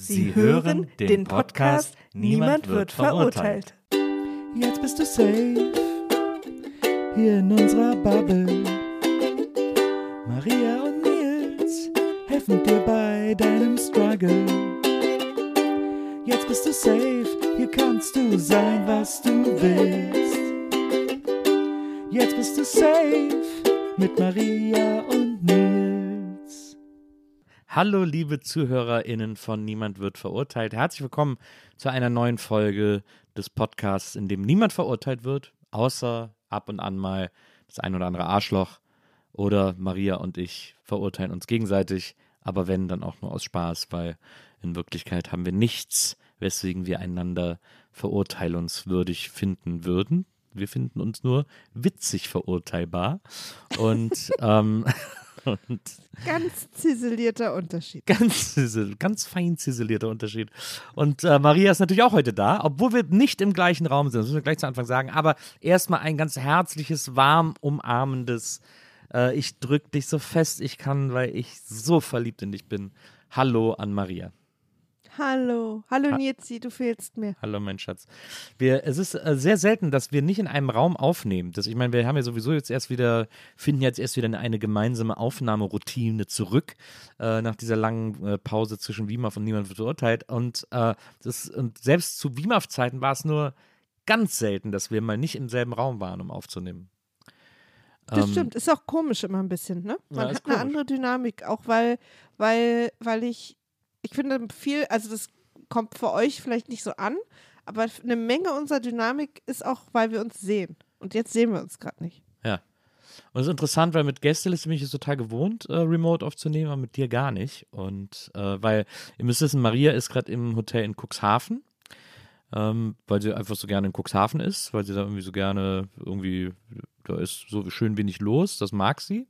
Sie hören den Podcast Niemand wird verurteilt. Jetzt bist du safe hier in unserer Bubble. Maria und Nils helfen dir bei deinem Struggle. Jetzt bist du safe, hier kannst du sein, was du willst. Jetzt bist du safe mit Maria und Nils. Hallo, liebe ZuhörerInnen von Niemand wird verurteilt. Herzlich willkommen zu einer neuen Folge des Podcasts, in dem niemand verurteilt wird, außer ab und an mal das ein oder andere Arschloch oder Maria und ich verurteilen uns gegenseitig, aber wenn, dann auch nur aus Spaß, weil in Wirklichkeit haben wir nichts, weswegen wir einander verurteilungswürdig finden würden. Wir finden uns nur witzig verurteilbar. Und, ähm, und Ganz ziselierter Unterschied. ganz, zisel- ganz fein ziselierter Unterschied. Und äh, Maria ist natürlich auch heute da, obwohl wir nicht im gleichen Raum sind. Das müssen wir gleich zu Anfang sagen. Aber erstmal ein ganz herzliches, warm umarmendes. Äh, ich drück dich so fest ich kann, weil ich so verliebt in dich bin. Hallo an Maria. Hallo. Hallo Nitzi, du fehlst mir. Hallo, mein Schatz. Wir, es ist äh, sehr selten, dass wir nicht in einem Raum aufnehmen. Das, ich meine, wir haben ja sowieso jetzt erst wieder, finden jetzt erst wieder eine, eine gemeinsame Aufnahmeroutine zurück, äh, nach dieser langen äh, Pause zwischen WIMAF und Niemand wird verurteilt. Und, äh, das, und selbst zu WIMAF-Zeiten war es nur ganz selten, dass wir mal nicht im selben Raum waren, um aufzunehmen. Das Ähm, stimmt, ist auch komisch immer ein bisschen, ne? Man Ja, hat eine komisch. andere Dynamik, auch weil, weil, weil ich, ich finde viel, also das kommt für euch vielleicht nicht so an, aber eine Menge unserer Dynamik ist auch, weil wir uns sehen. Und jetzt sehen wir uns gerade nicht. Ja. Und es ist interessant, weil mit Gästeliste bin ich es total gewohnt, äh, remote aufzunehmen, aber mit dir gar nicht. Und äh, weil, ihr müsst wissen, Maria ist gerade im Hotel in Cuxhaven, ähm, weil sie einfach so gerne in Cuxhaven ist, weil sie da irgendwie so gerne irgendwie, da ist so schön wenig los, das mag sie.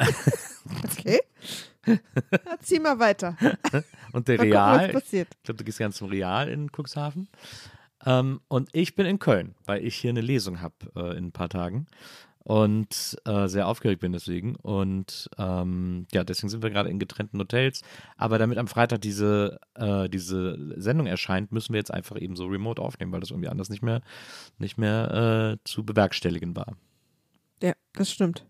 Okay? ja, zieh mal weiter. Und der gucken, Real, passiert. ich glaube, du gehst ganz zum Real in Cuxhaven. Ähm, und ich bin in Köln, weil ich hier eine Lesung habe äh, in ein paar Tagen. Und äh, sehr aufgeregt bin deswegen. Und ähm, ja, deswegen sind wir gerade in getrennten Hotels. Aber damit am Freitag diese, äh, diese Sendung erscheint, müssen wir jetzt einfach eben so remote aufnehmen, weil das irgendwie anders nicht mehr, nicht mehr äh, zu bewerkstelligen war. Ja, das stimmt.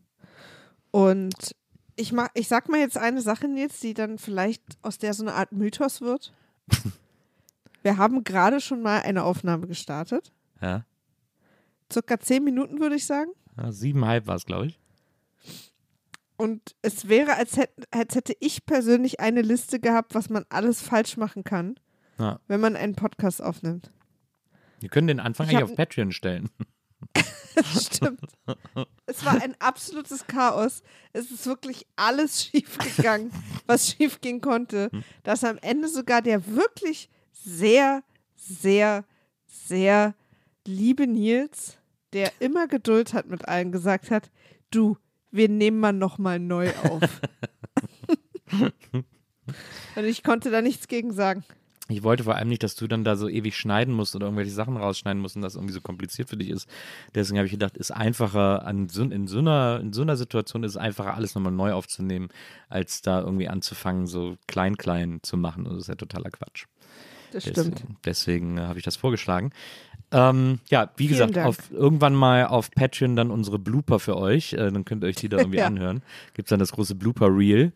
Und ich, mag, ich sag mal jetzt eine Sache, Nils, die dann vielleicht aus der so eine Art Mythos wird. Wir haben gerade schon mal eine Aufnahme gestartet. Ja, Circa zehn Minuten, würde ich sagen. ja siebeneinhalb war es, glaube ich. Und es wäre, als hätte, als hätte ich persönlich eine Liste gehabt, was man alles falsch machen kann, Ja. wenn man einen Podcast aufnimmt. Wir können den Anfang Ich eigentlich auf Patreon stellen. Stimmt. Es war ein absolutes Chaos. Es ist wirklich alles schiefgegangen, was schiefgehen konnte. Dass am Ende sogar der wirklich sehr, sehr, sehr liebe Nils, der immer Geduld hat mit allen, gesagt hat, du, wir nehmen mal nochmal neu auf. Und ich konnte da nichts gegen sagen. Ich wollte vor allem nicht, dass du dann da so ewig schneiden musst oder irgendwelche Sachen rausschneiden musst und das irgendwie so kompliziert für dich ist. Deswegen habe ich gedacht, ist einfacher, an in, so einer, in so einer Situation ist es einfacher, alles nochmal neu aufzunehmen, als da irgendwie anzufangen, so klein, klein zu machen. Und das ist ja totaler Quatsch. Das Deswegen, stimmt. deswegen äh, habe ich das vorgeschlagen. Ähm, ja, wie Vielen gesagt, auf, irgendwann mal auf Patreon dann unsere Blooper für euch. Äh, dann könnt ihr euch die da irgendwie Ja. anhören. Gibt es dann das große Blooper-Reel.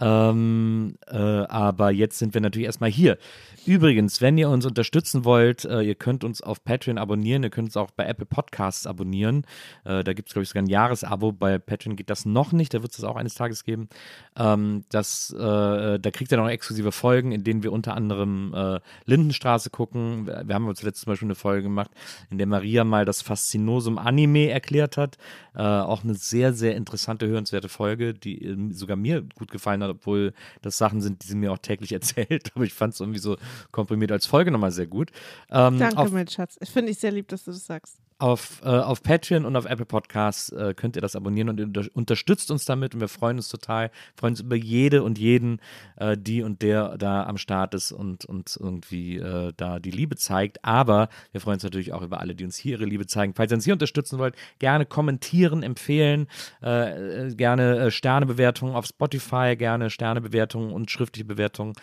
Ähm, äh, aber jetzt sind wir natürlich erstmal hier. Übrigens, wenn ihr uns unterstützen wollt, äh, ihr könnt uns auf Patreon abonnieren, ihr könnt uns auch bei Apple Podcasts abonnieren. Äh, da gibt es, glaube ich, sogar ein Jahresabo. Bei Patreon geht das noch nicht, da wird es das auch eines Tages geben. Ähm, das, äh, da kriegt ihr noch exklusive Folgen, in denen wir unter anderem äh, Lindenstraße gucken. Wir haben zuletzt zum Beispiel eine Folge gemacht, in der Maria mal das Faszinosum Anime erklärt hat. Äh, auch eine sehr, sehr interessante, hörenswerte Folge, die sogar mir gut gefallen hat, obwohl das Sachen sind, die sie mir auch täglich erzählt. Aber ich fand es irgendwie so komprimiert als Folge nochmal sehr gut. Ähm, Danke, mein Schatz. Ich finde ich sehr lieb, dass du das sagst. Auf, äh, auf Patreon und auf Apple Podcasts äh, könnt ihr das abonnieren und unter unterstützt uns damit und wir freuen uns total, freuen uns über jede und jeden, äh, die und der da am Start ist und uns irgendwie äh, da die Liebe zeigt. Aber wir freuen uns natürlich auch über alle, die uns hier ihre Liebe zeigen. Falls ihr uns hier unterstützen wollt, gerne kommentieren, empfehlen, äh, äh, gerne Sternebewertungen auf Spotify, gerne Sternebewertungen und schriftliche Bewertungen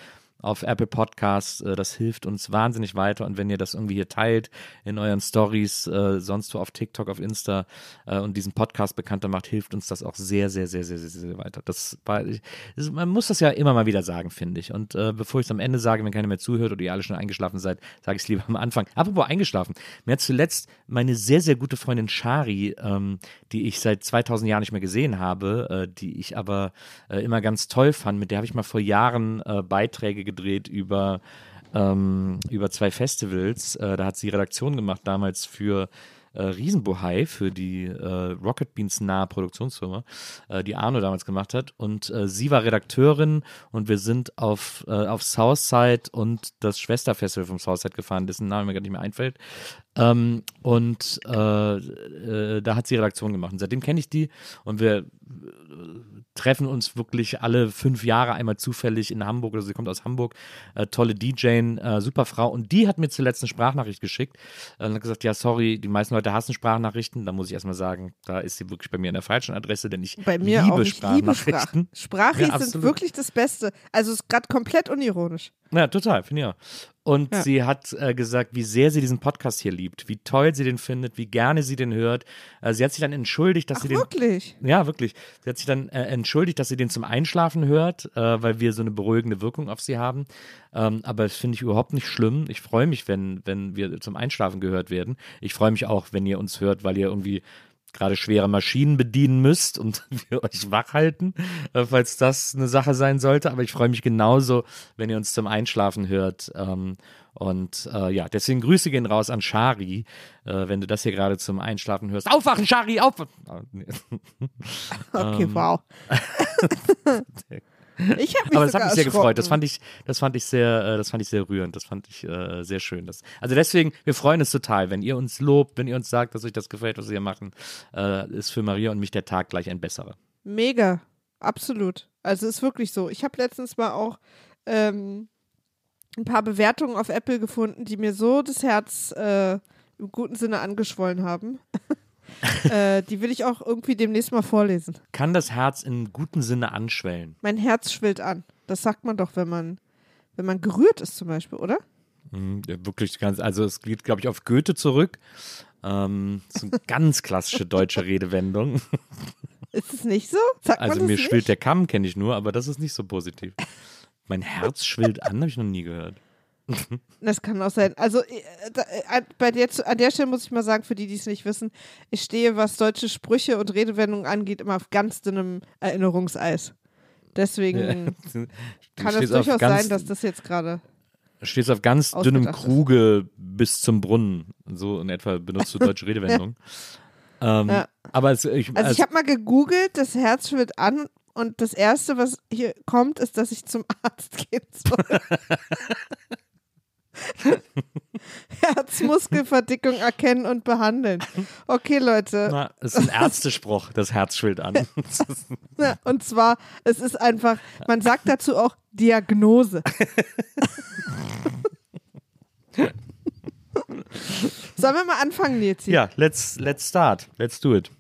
auf Apple Podcasts. Äh, das hilft uns wahnsinnig weiter. Und wenn ihr das irgendwie hier teilt in euren Stories, äh, sonst wo auf TikTok, auf Insta äh, und diesen Podcast bekannter macht, hilft uns das auch sehr, sehr, sehr, sehr, sehr, sehr weiter. Das, man muss das ja immer mal wieder sagen, finde ich. Und bevor ich es am Ende sage, wenn keiner mehr zuhört oder ihr alle schon eingeschlafen seid, sage ich es lieber am Anfang. Apropos eingeschlafen. Mir hat zuletzt meine sehr, sehr gute Freundin Shari, ähm, die ich seit 2000 Jahren nicht mehr gesehen habe, die ich aber immer ganz toll fand, mit der habe ich mal vor Jahren Beiträge gedreht über, ähm, über zwei Festivals. Äh, da hat sie Redaktion gemacht damals für äh, Riesenbohai für die äh, Rocket Beans nahe Produktionsfirma, äh, die Arno damals gemacht hat. Und äh, sie war Redakteurin und wir sind auf, äh, auf Southside und das Schwesterfestival vom Southside gefahren, dessen Name mir gar nicht mehr einfällt. Ähm, und äh, äh, da hat sie Redaktion gemacht. Und seitdem kenne ich die und wir treffen uns wirklich alle fünf Jahre einmal zufällig in Hamburg. Also sie kommt aus Hamburg, äh, tolle DJ, äh, super Frau. Und die hat mir zuletzt eine Sprachnachricht geschickt äh, und hat gesagt, ja, sorry, die meisten Leute hassen Sprachnachrichten. Da muss ich erstmal sagen, da ist sie wirklich bei mir an der falschen Adresse, denn ich bei mir liebe auch, ich Sprachnachrichten. Liebe Sprach. Sprachis ja, sind wirklich das Beste. Also es ist gerade komplett unironisch. Ja, total, finde ich auch. Und ja. sie hat äh, gesagt, wie sehr sie diesen Podcast hier liebt, wie toll sie den findet, wie gerne sie den hört. Äh, sie hat sich dann entschuldigt, dass Ach, sie den. Wirklich? Ja, wirklich. Sie hat sich dann äh, entschuldigt, dass sie den zum Einschlafen hört, äh, weil wir so eine beruhigende Wirkung auf sie haben. Ähm, aber das finde ich überhaupt nicht schlimm. Ich freue mich, wenn, wenn wir zum Einschlafen gehört werden. Ich freue mich auch, wenn ihr uns hört, weil ihr irgendwie gerade schwere Maschinen bedienen müsst und wir euch wach halten, äh, falls das eine Sache sein sollte. Aber ich freue mich genauso, wenn ihr uns zum Einschlafen hört. Ähm, und äh, ja, deswegen Grüße gehen raus an Shari, äh, wenn du das hier gerade zum Einschlafen hörst. Aufwachen, Shari, aufwachen! okay, ähm, wow. Ich habe mich Aber das hat mich sehr gefreut. Das fand ich, das fand ich sehr, äh, das fand ich sehr rührend. Das fand ich äh, sehr schön. Das, also deswegen, wir freuen uns total, wenn ihr uns lobt, wenn ihr uns sagt, dass euch das gefällt, was wir hier machen, äh, ist für Maria und mich der Tag gleich ein besserer. Mega, absolut. Also ist wirklich so. Ich habe letztens mal auch ähm, ein paar Bewertungen auf Apple gefunden, die mir so das Herz äh, im guten Sinne angeschwollen haben. äh, die will ich auch irgendwie demnächst mal vorlesen. Kann das Herz in gutem Sinne anschwellen? Mein Herz schwillt an. Das sagt man doch, wenn man, wenn man gerührt ist zum Beispiel, oder? Mhm, ja, wirklich ganz, also es geht, glaube ich, auf Goethe zurück. Ähm, das ist eine ganz klassische deutsche Redewendung. Ist es nicht so? Sagt also mir nicht? schwillt der Kamm, kenne ich nur, aber das ist nicht so positiv. Mein Herz schwillt an, habe ich noch nie gehört. Das kann auch sein. Also äh, äh, bei der, an der Stelle muss ich mal sagen, für die, die es nicht wissen, ich stehe, was deutsche Sprüche und Redewendungen angeht, immer auf ganz dünnem Erinnerungseis. Deswegen ja. kann es durchaus sein, dass das jetzt gerade. Stehst auf ganz dünnem Kruge bis zum Brunnen. So in etwa benutzt du deutsche Redewendungen. ähm, ja. Aber es, ich, also, also ich habe mal gegoogelt, das Herz schwillt an und das Erste, was hier kommt, ist, dass ich zum Arzt gehen soll. Herzmuskelverdickung erkennen und behandeln. Okay, Leute. Na, ist ein Ärztespruch, das Herz schwillt an. ja, und zwar, es ist einfach, man sagt dazu auch Diagnose. Sollen wir mal anfangen, Nils? Ja, let's, let's start. Let's do it.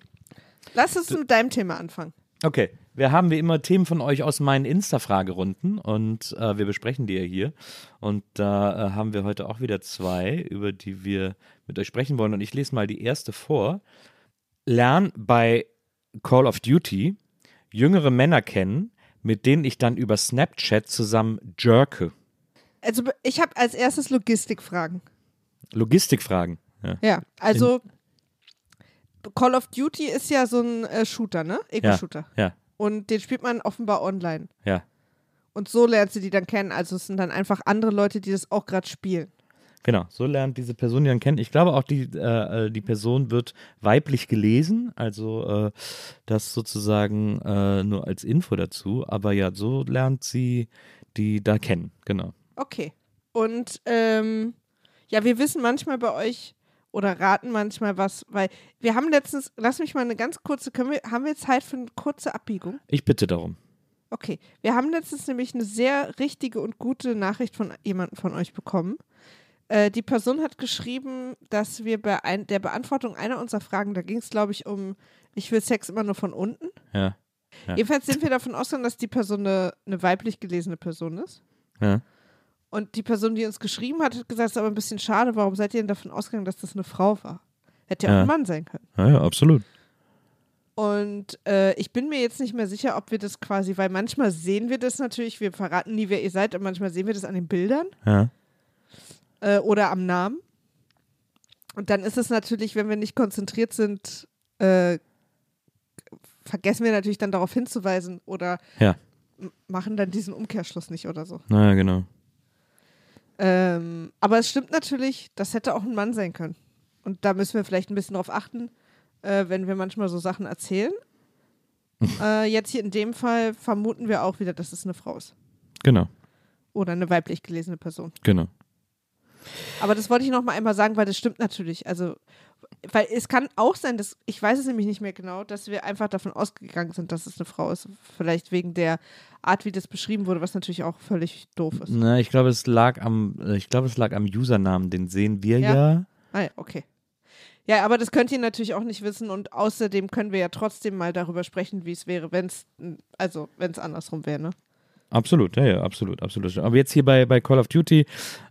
Lass uns mit deinem Thema anfangen. Okay. Wir haben wie immer Themen von euch aus meinen Insta-Fragerunden und äh, wir besprechen die ja hier. Und da äh, haben wir heute auch wieder zwei, über die wir mit euch sprechen wollen. Und ich lese mal die erste vor. Lern bei Call of Duty jüngere Männer kennen, mit denen ich dann über Snapchat zusammen jerke. Also ich habe als erstes Logistikfragen. Logistikfragen. Ja. Ja, also Call of Duty ist ja so ein äh, Shooter, ne? Ego-Shooter. Ja, Und den spielt man offenbar online. ja. Und so lernst du die dann kennen. Also es sind dann einfach andere Leute, die das auch gerade spielen. Genau, so lernt diese Person die dann kennen. Ich glaube auch, die, äh, äh, die Person wird weiblich gelesen, also äh, das sozusagen äh, nur als Info dazu. Aber ja, so lernt sie die da kennen, genau. Okay. Und ähm, ja, wir wissen manchmal bei euch oder raten manchmal was, weil wir haben letztens, lass mich mal eine ganz kurze, können wir, haben wir Zeit für eine kurze Abbiegung? Ich bitte darum. Okay, wir haben letztens nämlich eine sehr richtige und gute Nachricht von jemandem von euch bekommen. Äh, die Person hat geschrieben, dass wir bei ein, der Beantwortung einer unserer Fragen, da ging es, glaube ich, um, ich will Sex immer nur von unten. Ja. Ja. Jedenfalls sind wir davon ausgegangen, dass die Person eine, eine weiblich gelesene Person ist. Ja. Und die Person, die uns geschrieben hat, hat gesagt, es ist aber ein bisschen schade, warum seid ihr denn davon ausgegangen, dass das eine Frau war? Hätte ja auch ein Mann sein können. Ja, ja, absolut. Und äh, ich bin mir jetzt nicht mehr sicher, ob wir das quasi, weil manchmal sehen wir das natürlich, wir verraten nie, wer ihr seid, und manchmal sehen wir das an den Bildern Ja. äh, oder am Namen. Und dann ist es natürlich, wenn wir nicht konzentriert sind, äh, vergessen wir natürlich dann darauf hinzuweisen oder Ja. machen dann diesen Umkehrschluss nicht oder so. Naja, genau. Ähm, aber es stimmt natürlich, das hätte auch ein Mann sein können. Und da müssen wir vielleicht ein bisschen drauf achten, äh, wenn wir manchmal so Sachen erzählen. äh, jetzt hier in dem Fall vermuten wir auch wieder, dass es eine Frau ist. Genau, Oder eine weiblich gelesene Person. genau. Aber das wollte ich noch mal einmal sagen, weil das stimmt natürlich. Also, weil es kann auch sein, dass, ich weiß es nämlich nicht mehr genau, dass wir einfach davon ausgegangen sind, dass es eine Frau ist. Vielleicht wegen der Art, wie das beschrieben wurde, was natürlich auch völlig doof ist. Na, ich glaube, es lag am, ich glaube, es lag am Usernamen, den sehen wir Ja. ja. Ah ja, okay. Ja, aber das könnt ihr natürlich auch nicht wissen und außerdem können wir ja trotzdem mal darüber sprechen, wie es wäre, wenn es, also wenn es andersrum wäre, ne? Absolut, ja, ja, absolut, absolut. Aber jetzt hier bei, bei Call of Duty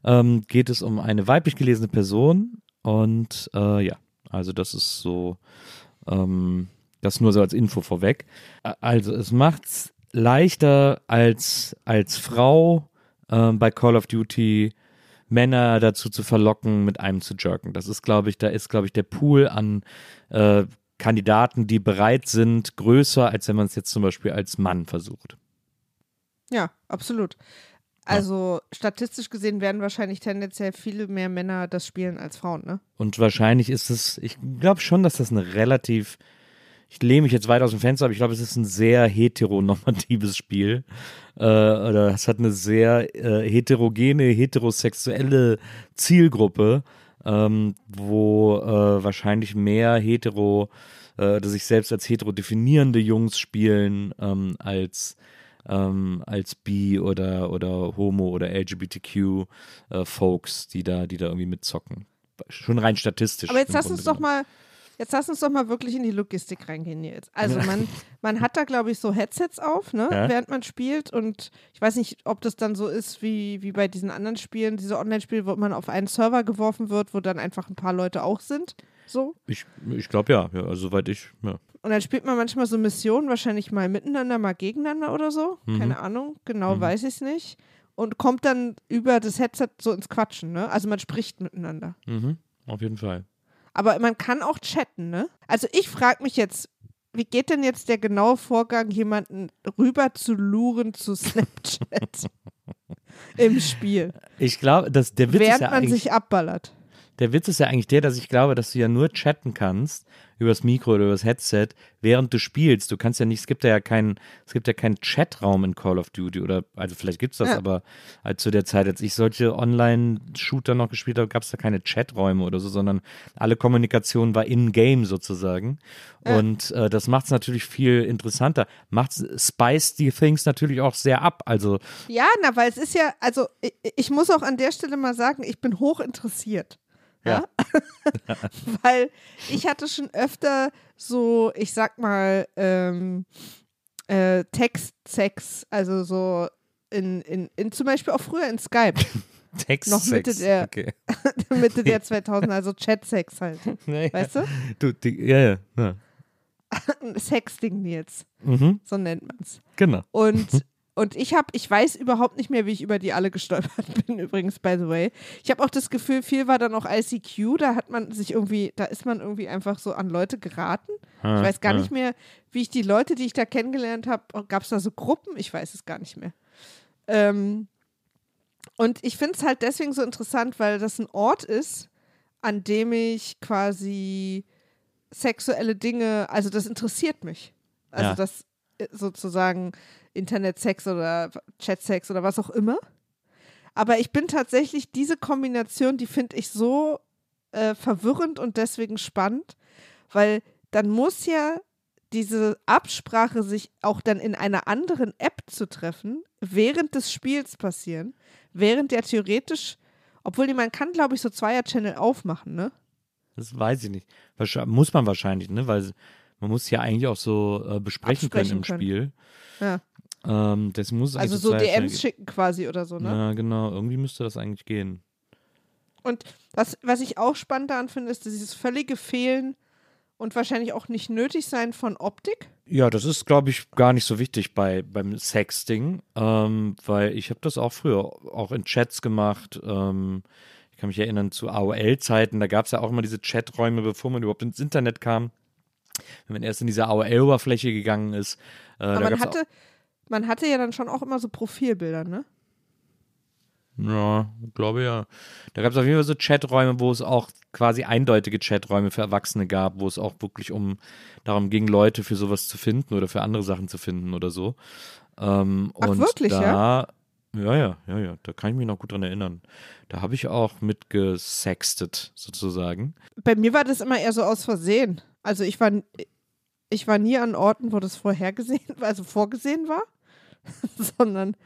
ähm, geht es um eine weiblich gelesene Person und äh, ja, also das ist so, ähm, das nur so als Info vorweg. Also es macht es leichter als, als Frau ähm, bei Call of Duty Männer dazu zu verlocken, mit einem zu jerken. Das ist, glaube ich, da ist, glaube ich, der Pool an äh, Kandidaten, die bereit sind, größer, als wenn man es jetzt zum Beispiel als Mann versucht. Ja, absolut. Also statistisch gesehen werden wahrscheinlich tendenziell viele mehr Männer das spielen als Frauen, ne? Und wahrscheinlich ist es, ich glaube schon, dass das eine relativ, ich lehne mich jetzt weit aus dem Fenster, aber ich glaube, es ist ein sehr heteronormatives Spiel. Äh, oder es hat eine sehr äh, heterogene, heterosexuelle Zielgruppe, ähm, wo äh, wahrscheinlich mehr hetero, äh, sich selbst als hetero definierende Jungs spielen, ähm, als ähm, als bi oder oder homo oder LGBTQ äh, Folks, die da die da irgendwie mitzocken. Schon rein statistisch. Aber jetzt lass Grunde uns doch mal, jetzt lass uns doch mal wirklich in die Logistik reingehen jetzt. Also man, man hat da, glaube ich, so Headsets auf, ne, Ja. während man spielt. Und ich weiß nicht, ob das dann so ist wie, wie bei diesen anderen Spielen, diese Online-Spiele, wo man auf einen Server geworfen wird, wo dann einfach ein paar Leute auch sind. So. Ich, ich glaube ja, ja, also soweit ich, ja. Und dann spielt man manchmal so Missionen, wahrscheinlich mal miteinander, mal gegeneinander oder so. Mhm. Keine Ahnung, genau weiß ich es nicht. Und kommt dann über das Headset so ins Quatschen, ne? Also man spricht miteinander. Mhm, auf jeden Fall. Aber man kann auch chatten, ne? Also ich frage mich jetzt, wie geht denn jetzt der genaue Vorgang, jemanden rüber zu luren zu Snapchat im Spiel, Ich glaube, dass der Witz ist während ja man sich abballert? Der Witz ist ja eigentlich der, dass ich glaube, dass du ja nur chatten kannst übers Mikro oder übers Headset, während du spielst. Du kannst ja nicht, es gibt ja keinen, es gibt ja keinen Chatraum in Call of Duty oder, also vielleicht gibt es das, Ja. aber als zu der Zeit, als ich solche Online-Shooter noch gespielt habe, gab es da keine Chaträume oder so, sondern alle Kommunikation war in-game sozusagen. Ja. Und äh, das macht es natürlich viel interessanter. Macht Spice die Things natürlich auch sehr ab. Also Ja, na, weil es ist ja, also ich, ich muss auch an der Stelle mal sagen, ich bin hoch interessiert. Ja. weil ich hatte schon öfter so, ich sag mal, ähm, äh, Textsex, also so in, in, in zum Beispiel auch früher in Skype, Text Noch Mitte der- Okay. Mitte der 2000er, also Chatsex halt. Ja, ja. Weißt du? Du, die, ja, ja, ja. Sexting Nils, Mhm, so nennt man es. genau. Und, und ich habe, ich weiß überhaupt nicht mehr, wie ich über die alle gestolpert bin, übrigens, by the way. Ich habe auch das Gefühl, viel war dann auch ICQ, da hat man sich irgendwie, da ist man irgendwie einfach so an Leute geraten. Ich weiß gar nicht mehr, wie ich die Leute, die ich da kennengelernt habe, gab es da so Gruppen? Ich weiß es gar nicht mehr. Ähm, und ich finde es halt deswegen so interessant, weil das ein Ort ist, an dem ich quasi sexuelle Dinge, also das interessiert mich. Also Ja. das sozusagen Internetsex oder Chatsex oder was auch immer. Aber ich bin tatsächlich diese Kombination, die finde ich so äh, verwirrend und deswegen spannend, weil dann muss ja diese Absprache, sich auch dann in einer anderen App zu treffen, während des Spiels passieren, während der theoretisch, obwohl man kann, glaube ich, so Zweier-Channel aufmachen, ne? Das weiß ich nicht. Muss man wahrscheinlich, ne? Weil man muss ja eigentlich auch so äh, besprechen können im können. Spiel. Ja. Ähm, das muss Also eigentlich so DMs schicken quasi oder so, ne? Ja, genau. Irgendwie müsste das eigentlich gehen. Und was, was ich auch spannend daran finde, ist dieses völlige Fehlen und wahrscheinlich auch nicht nötig sein von Optik. Ja, das ist, glaube ich, gar nicht so wichtig bei, beim Sexting, ähm, weil ich habe das auch früher auch in Chats gemacht. Ähm, ich kann mich erinnern zu AOL-Zeiten, da gab es ja auch immer diese Chaträume, bevor man überhaupt ins Internet kam. Wenn man erst in diese AOL-Oberfläche gegangen ist. Äh, Aber man hatte, man hatte ja dann schon auch immer so Profilbilder, ne? Ja, glaube ja. Da gab es auf jeden Fall so Chaträume, wo es auch quasi eindeutige Chaträume für Erwachsene gab, wo es auch wirklich um darum ging, Leute für sowas zu finden oder für andere Sachen zu finden oder so. Ähm, Ach, und wirklich, da, ja? Ja, ja, ja, ja. Da kann ich mich noch gut dran erinnern. Da habe ich auch mitgesextet, sozusagen. Bei mir war das immer eher so aus Versehen. Also ich war, ich war nie an Orten, wo das vorhergesehen, also vorgesehen war, sondern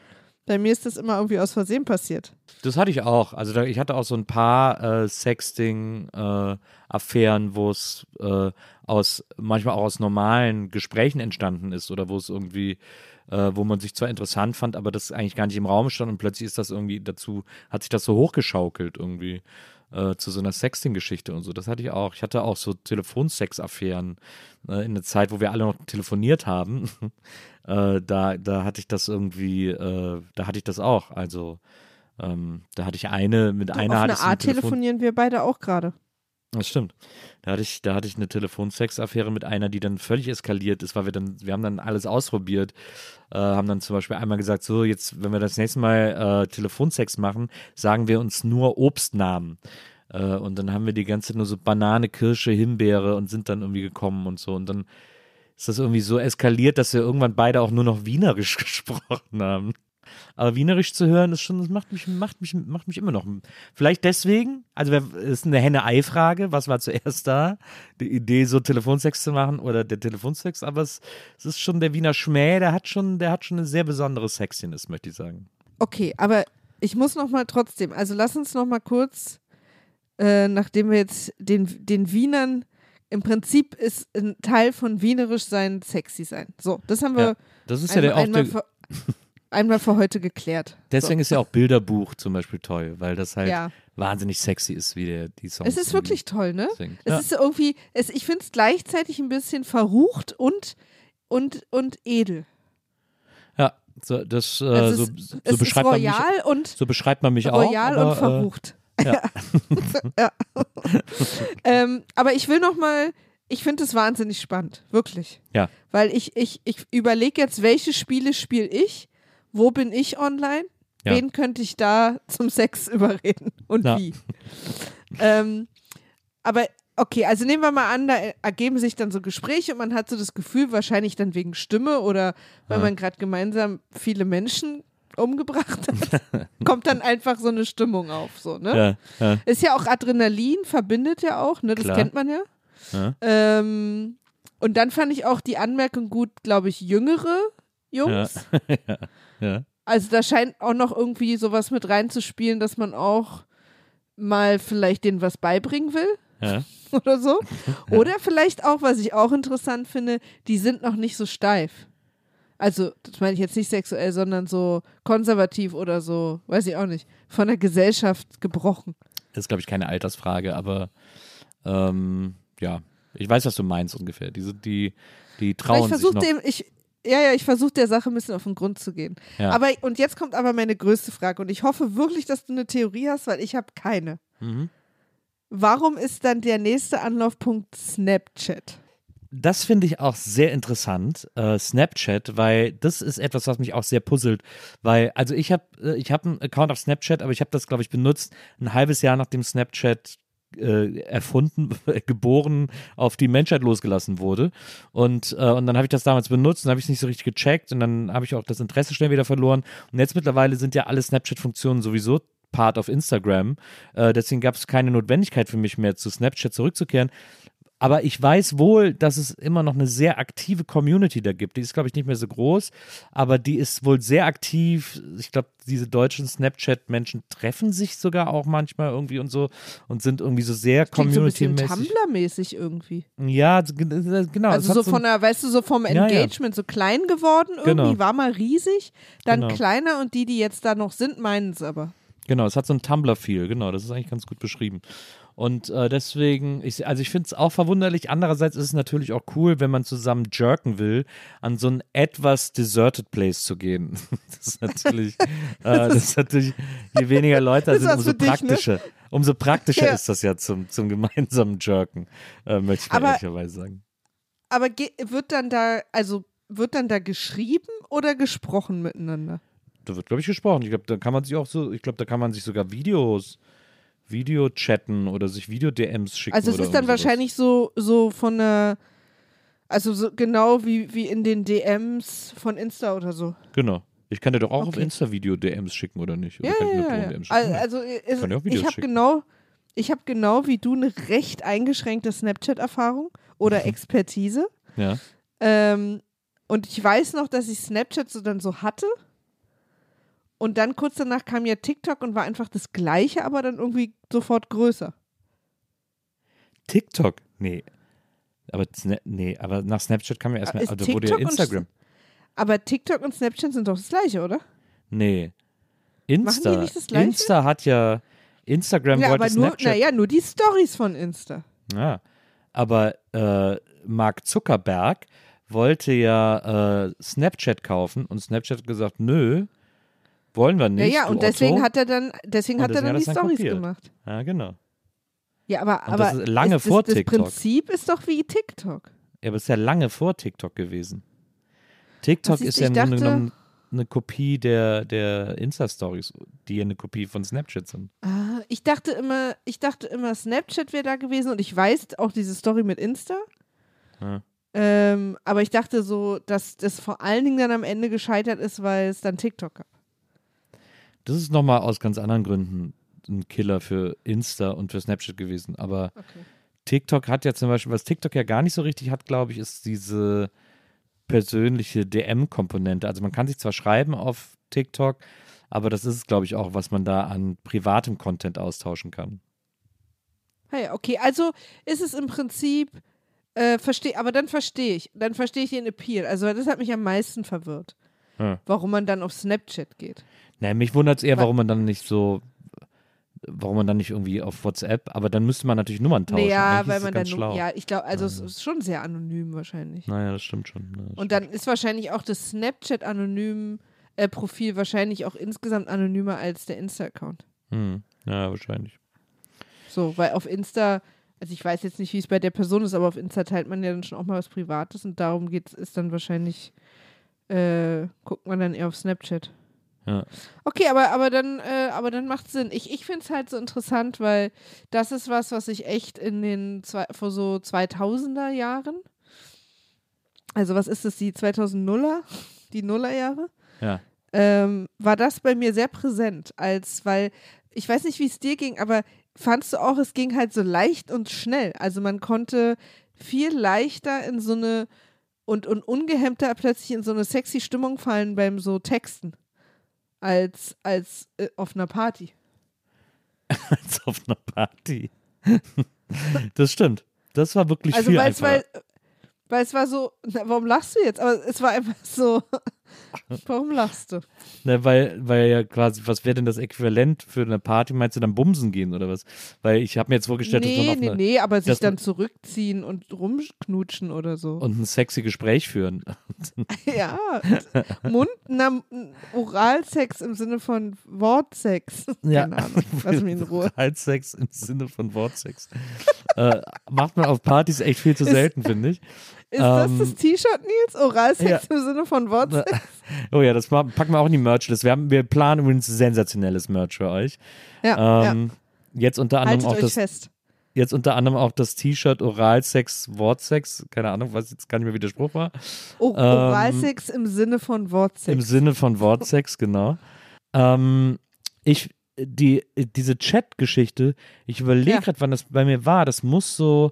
bei mir ist das immer irgendwie aus Versehen passiert. Das hatte ich auch. Also da, ich hatte auch so ein paar äh, Sexting-Affären, wo es äh, aus manchmal auch aus normalen Gesprächen entstanden ist oder wo es irgendwie, äh, wo man sich zwar interessant fand, aber das eigentlich gar nicht im Raum stand und plötzlich ist das irgendwie dazu, hat sich das so hochgeschaukelt irgendwie äh, zu so einer Sexting-Geschichte und so. Das hatte ich auch. Ich hatte auch so Telefonsex-Affären äh, in der Zeit, wo wir alle noch telefoniert haben. äh, da, da hatte ich das irgendwie, äh, da hatte ich das auch. Also ähm, da hatte ich eine, mit Du, einer auf eine Art Telefon telefonieren wir beide auch gerade. Das stimmt. Da hatte ich, da hatte ich eine Telefonsex-Affäre mit einer, die dann völlig eskaliert ist, weil wir dann, wir haben dann alles ausprobiert, äh, haben dann zum Beispiel einmal gesagt, so jetzt, wenn wir das nächste Mal äh, Telefonsex machen, sagen wir uns nur Obstnamen. Äh, und dann haben wir die ganze Zeit nur so Banane, Kirsche, Himbeere und sind dann irgendwie gekommen und so. Und dann ist das irgendwie so eskaliert, dass wir irgendwann beide auch nur noch Wienerisch gesprochen haben. Aber Wienerisch zu hören, ist schon, das macht mich, macht mich, macht mich immer noch. Vielleicht deswegen, also ist eine Henne-Ei-Frage, was war zuerst da? Die Idee, so Telefonsex zu machen oder der Telefonsex, aber es, es ist schon der Wiener Schmäh, der hat schon, der hat schon eine sehr besondere Sexiness, möchte ich sagen. Okay, aber ich muss noch mal trotzdem, also lass uns noch mal kurz, äh, nachdem wir jetzt den, den Wienern, im Prinzip ist ein Teil von Wienerisch sein sexy sein. So, das haben wir Ja, das ist ja der, auch der, einmal für heute geklärt. deswegen ist ja auch Bilderbuch zum Beispiel toll, weil das halt Ja. wahnsinnig sexy ist, wie der die Songs Es ist wirklich toll, ne? singt. Es Ja. ist irgendwie, es, ich finde es gleichzeitig ein bisschen verrucht und, und, und edel. Ja, so, das, äh, Es so, ist, so, ist beschreibt man mich, royal und so beschreibt man mich auch. royal aber, und verrucht. ja. ja. ähm, aber ich will noch mal, ich finde es wahnsinnig spannend, wirklich. Ja. Weil ich, ich, ich überlege jetzt, welche Spiele spiele ich, wo bin ich online, Ja. wen könnte ich da zum Sex überreden und Ja. wie. ähm, aber okay, also nehmen wir mal an, da ergeben sich dann so Gespräche und man hat so das Gefühl, wahrscheinlich dann wegen Stimme oder weil Ja. man gerade gemeinsam viele Menschen umgebracht hat, kommt dann einfach so eine Stimmung auf, so, ne? Ja, ja, Ist ja auch Adrenalin, verbindet ja auch, ne? Das Klar. kennt man ja. ja. Ähm, und dann fand ich auch die Anmerkung gut, glaube ich, jüngere Jungs. ja. Also da scheint auch noch irgendwie sowas mit reinzuspielen, dass man auch mal vielleicht denen was beibringen will ja. oder so. Oder vielleicht auch, was ich auch interessant finde, die sind noch nicht so steif. Also, das meine ich jetzt nicht sexuell, sondern so konservativ oder so, weiß ich auch nicht, von der Gesellschaft gebrochen. Das ist, glaube ich, keine Altersfrage, aber ähm, ja. Ich weiß, was du meinst ungefähr. Die, die Weil trauen ich versuche dem, ich, ja, ja, ich versuche der Sache ein bisschen auf den Grund zu gehen. Ja. Aber, und jetzt kommt aber meine größte Frage und ich hoffe wirklich, dass du eine Theorie hast, weil ich habe keine. Mhm. Warum ist dann der nächste Anlaufpunkt Snapchat? Das finde ich auch sehr interessant, äh, Snapchat, weil das ist etwas, was mich auch sehr puzzelt. Weil, also ich habe äh, ich hab einen Account auf Snapchat, aber ich habe das, glaube ich, benutzt ein halbes Jahr nachdem Snapchat äh, erfunden, geboren, auf die Menschheit losgelassen wurde. Und, äh, und dann habe ich das damals benutzt und habe ich es nicht so richtig gecheckt und dann habe ich auch das Interesse schnell wieder verloren. Und jetzt mittlerweile sind ja alle Snapchat-Funktionen sowieso Part auf Instagram. Äh, deswegen gab es keine Notwendigkeit für mich mehr, zu Snapchat zurückzukehren. Aber ich weiß wohl, dass es immer noch eine sehr aktive Community da gibt. Die ist, glaube ich, nicht mehr so groß, aber die ist wohl sehr aktiv. Ich glaube, diese deutschen Snapchat-Menschen treffen sich sogar auch manchmal irgendwie und so und sind irgendwie so sehr Klingt so community-mäßig. Tumblr-mäßig irgendwie. Ja, g- genau. Also so so von der, weißt du, so vom Ja, ja. Engagement so klein geworden irgendwie, Genau. war mal riesig, dann Genau. kleiner und die, die jetzt da noch sind, meinen es aber. Genau, es hat so ein Tumblr-Feel, genau, das ist eigentlich ganz gut beschrieben. Und äh, deswegen, ich, also ich finde es auch verwunderlich. Andererseits ist es natürlich auch cool, wenn man zusammen jerken will, an so ein etwas deserted place zu gehen. Das ist natürlich, äh, das ist natürlich, je weniger Leute da sind, umso dich, ne? praktischer. Umso praktischer Ja. ist das ja zum, zum gemeinsamen Jerken, äh, möchte ich Aber- ehrlicherweise sagen. Aber wird dann da, also wird dann da geschrieben oder gesprochen miteinander? Da wird, glaube ich, gesprochen. Ich glaube, da kann man sich auch so, ich glaube, da kann man sich sogar Videos, Video chatten oder sich Video-DMs schicken. Also es ist dann wahrscheinlich so, so von der, also so genau wie, wie in den DMs von Insta oder so. Genau. Ich kann dir doch auch auf Okay. Insta Video-DMs schicken, oder nicht? Oder Ja, kann ich ja, ja. Porno-DMs schicken? Also, Nein. also Kann auch Videos ich habe genau, ich habe genau wie du eine recht eingeschränkte Snapchat-Erfahrung oder Expertise. ja. Ähm, und ich weiß noch, dass ich Snapchat so dann so hatte. Und dann kurz danach kam ja TikTok und war einfach das Gleiche, aber dann irgendwie sofort größer. TikTok? Nee. Aber, nee, aber nach Snapchat kam ja erstmal, also wurde ja TikTok und Instagram. Aber TikTok und Snapchat sind doch das Gleiche, oder? Nee. Insta. nicht das Gleiche? Insta hat ja, Instagram ja, wollte aber nur, Snapchat. naja, nur die Stories von Insta. Ja. Aber äh, Mark Zuckerberg wollte ja äh, Snapchat kaufen und Snapchat hat gesagt, nö, wollen wir nicht. ja, ja, und deswegen Otto. hat er dann, deswegen Und hat er deswegen dann hat die Stories gemacht. Ja, genau. Ja, aber, Und aber das ist lange ist, vor das, TikTok. Das Prinzip ist doch wie TikTok. Ja, aber es ist ja lange vor TikTok gewesen. TikTok Was ist- ja im Grunde genommen eine Kopie der, der Insta-Stories, die ja eine Kopie von Snapchat sind. Ah, ich dachte immer, ich dachte immer, Snapchat wäre da gewesen und ich weiß auch diese Story mit Insta. Ja. Ähm, aber ich dachte so, dass das vor allen Dingen dann am Ende gescheitert ist, weil es dann TikTok gab. Das ist nochmal aus ganz anderen Gründen ein Killer für Insta und für Snapchat gewesen. Aber Okay. TikTok hat ja zum Beispiel, was TikTok ja gar nicht so richtig hat, glaube ich, ist diese persönliche DM-Komponente. Also man kann sich zwar schreiben auf TikTok, aber das ist es, glaube ich, auch, was man da an privatem Content austauschen kann. Hey, okay, also ist es im Prinzip, äh, verstehe, aber dann verstehe ich, dann verstehe ich den Appeal. Also das hat mich am meisten verwirrt, Ja. warum man dann auf Snapchat geht. Na, mich wundert es eher, Weil- warum man dann nicht so, warum man dann nicht irgendwie auf WhatsApp, aber dann müsste man natürlich Nummern tauschen. Naja, Eigentlich weil man dann, schlau. ja, ich glaube, also es ist schon sehr anonym wahrscheinlich. Naja, das stimmt schon. Ja, das Und dann ist wahrscheinlich auch das Snapchat-Anonym-Profil wahrscheinlich auch insgesamt anonymer als der Insta-Account. Hm, ja, wahrscheinlich. So, weil auf Insta, also ich weiß jetzt nicht, wie es bei der Person ist, aber auf Insta teilt man ja dann schon auch mal was Privates und darum geht ist dann wahrscheinlich, äh, guckt man dann eher auf Snapchat. Ja. Okay, aber, aber dann, äh, aber dann macht Sinn. Ich, ich finde es halt so interessant, weil das ist was, was ich echt in den zwei, vor so 2000er Jahren, also was ist das, die 2000er, die Nullerjahre? Ja. ähm, war das bei mir sehr präsent, als weil ich weiß nicht, wie es dir ging, aber fandst du auch, es ging halt so leicht und schnell. Also man konnte viel leichter in so eine und, und ungehemmter plötzlich in so eine sexy Stimmung fallen beim so Texten als, als äh, auf einer Party. Als auf einer Party. das stimmt. Das war wirklich Also viel weil weil, weil es war so, na, warum lachst du jetzt? Aber es war einfach so, Warum lachst du? Ne, weil, weil ja quasi, was wäre denn das Äquivalent für eine Party? Meinst du dann bumsen gehen oder was? Weil ich habe mir jetzt vorgestellt, dass Nee, man auf nee, eine, nee, aber sich dass dann zurückziehen und rumknutschen oder so. und ein sexy Gespräch führen. ja. Mund, na, Oralsex im Sinne von Wortsex. Ja. Keine Ahnung. Lass mich in Ruhe. Halssex im Sinne von Wortsex. äh, macht man auf Partys echt viel zu selten, finde ich. Ist das Ähm, das T-Shirt, Nils? Oralsex ja. im Sinne von Wortsex? Oh ja, das packen wir auch in die Merchlist. Wir, haben, wir planen übrigens sensationelles Merch für euch. Ja, Ähm, Jetzt unter ja. anderem Haltet auch euch das fest. jetzt unter anderem auch das T-Shirt Oralsex, Wortsex, keine Ahnung, was jetzt gar nicht mehr wie der Spruch war. O ähm, Oralsex im Sinne von Wortsex. Im Sinne von Wortsex, genau. Ähm, ich, die, diese Chat-Geschichte, ich überlege Ja. gerade, wann das bei mir war. Das muss so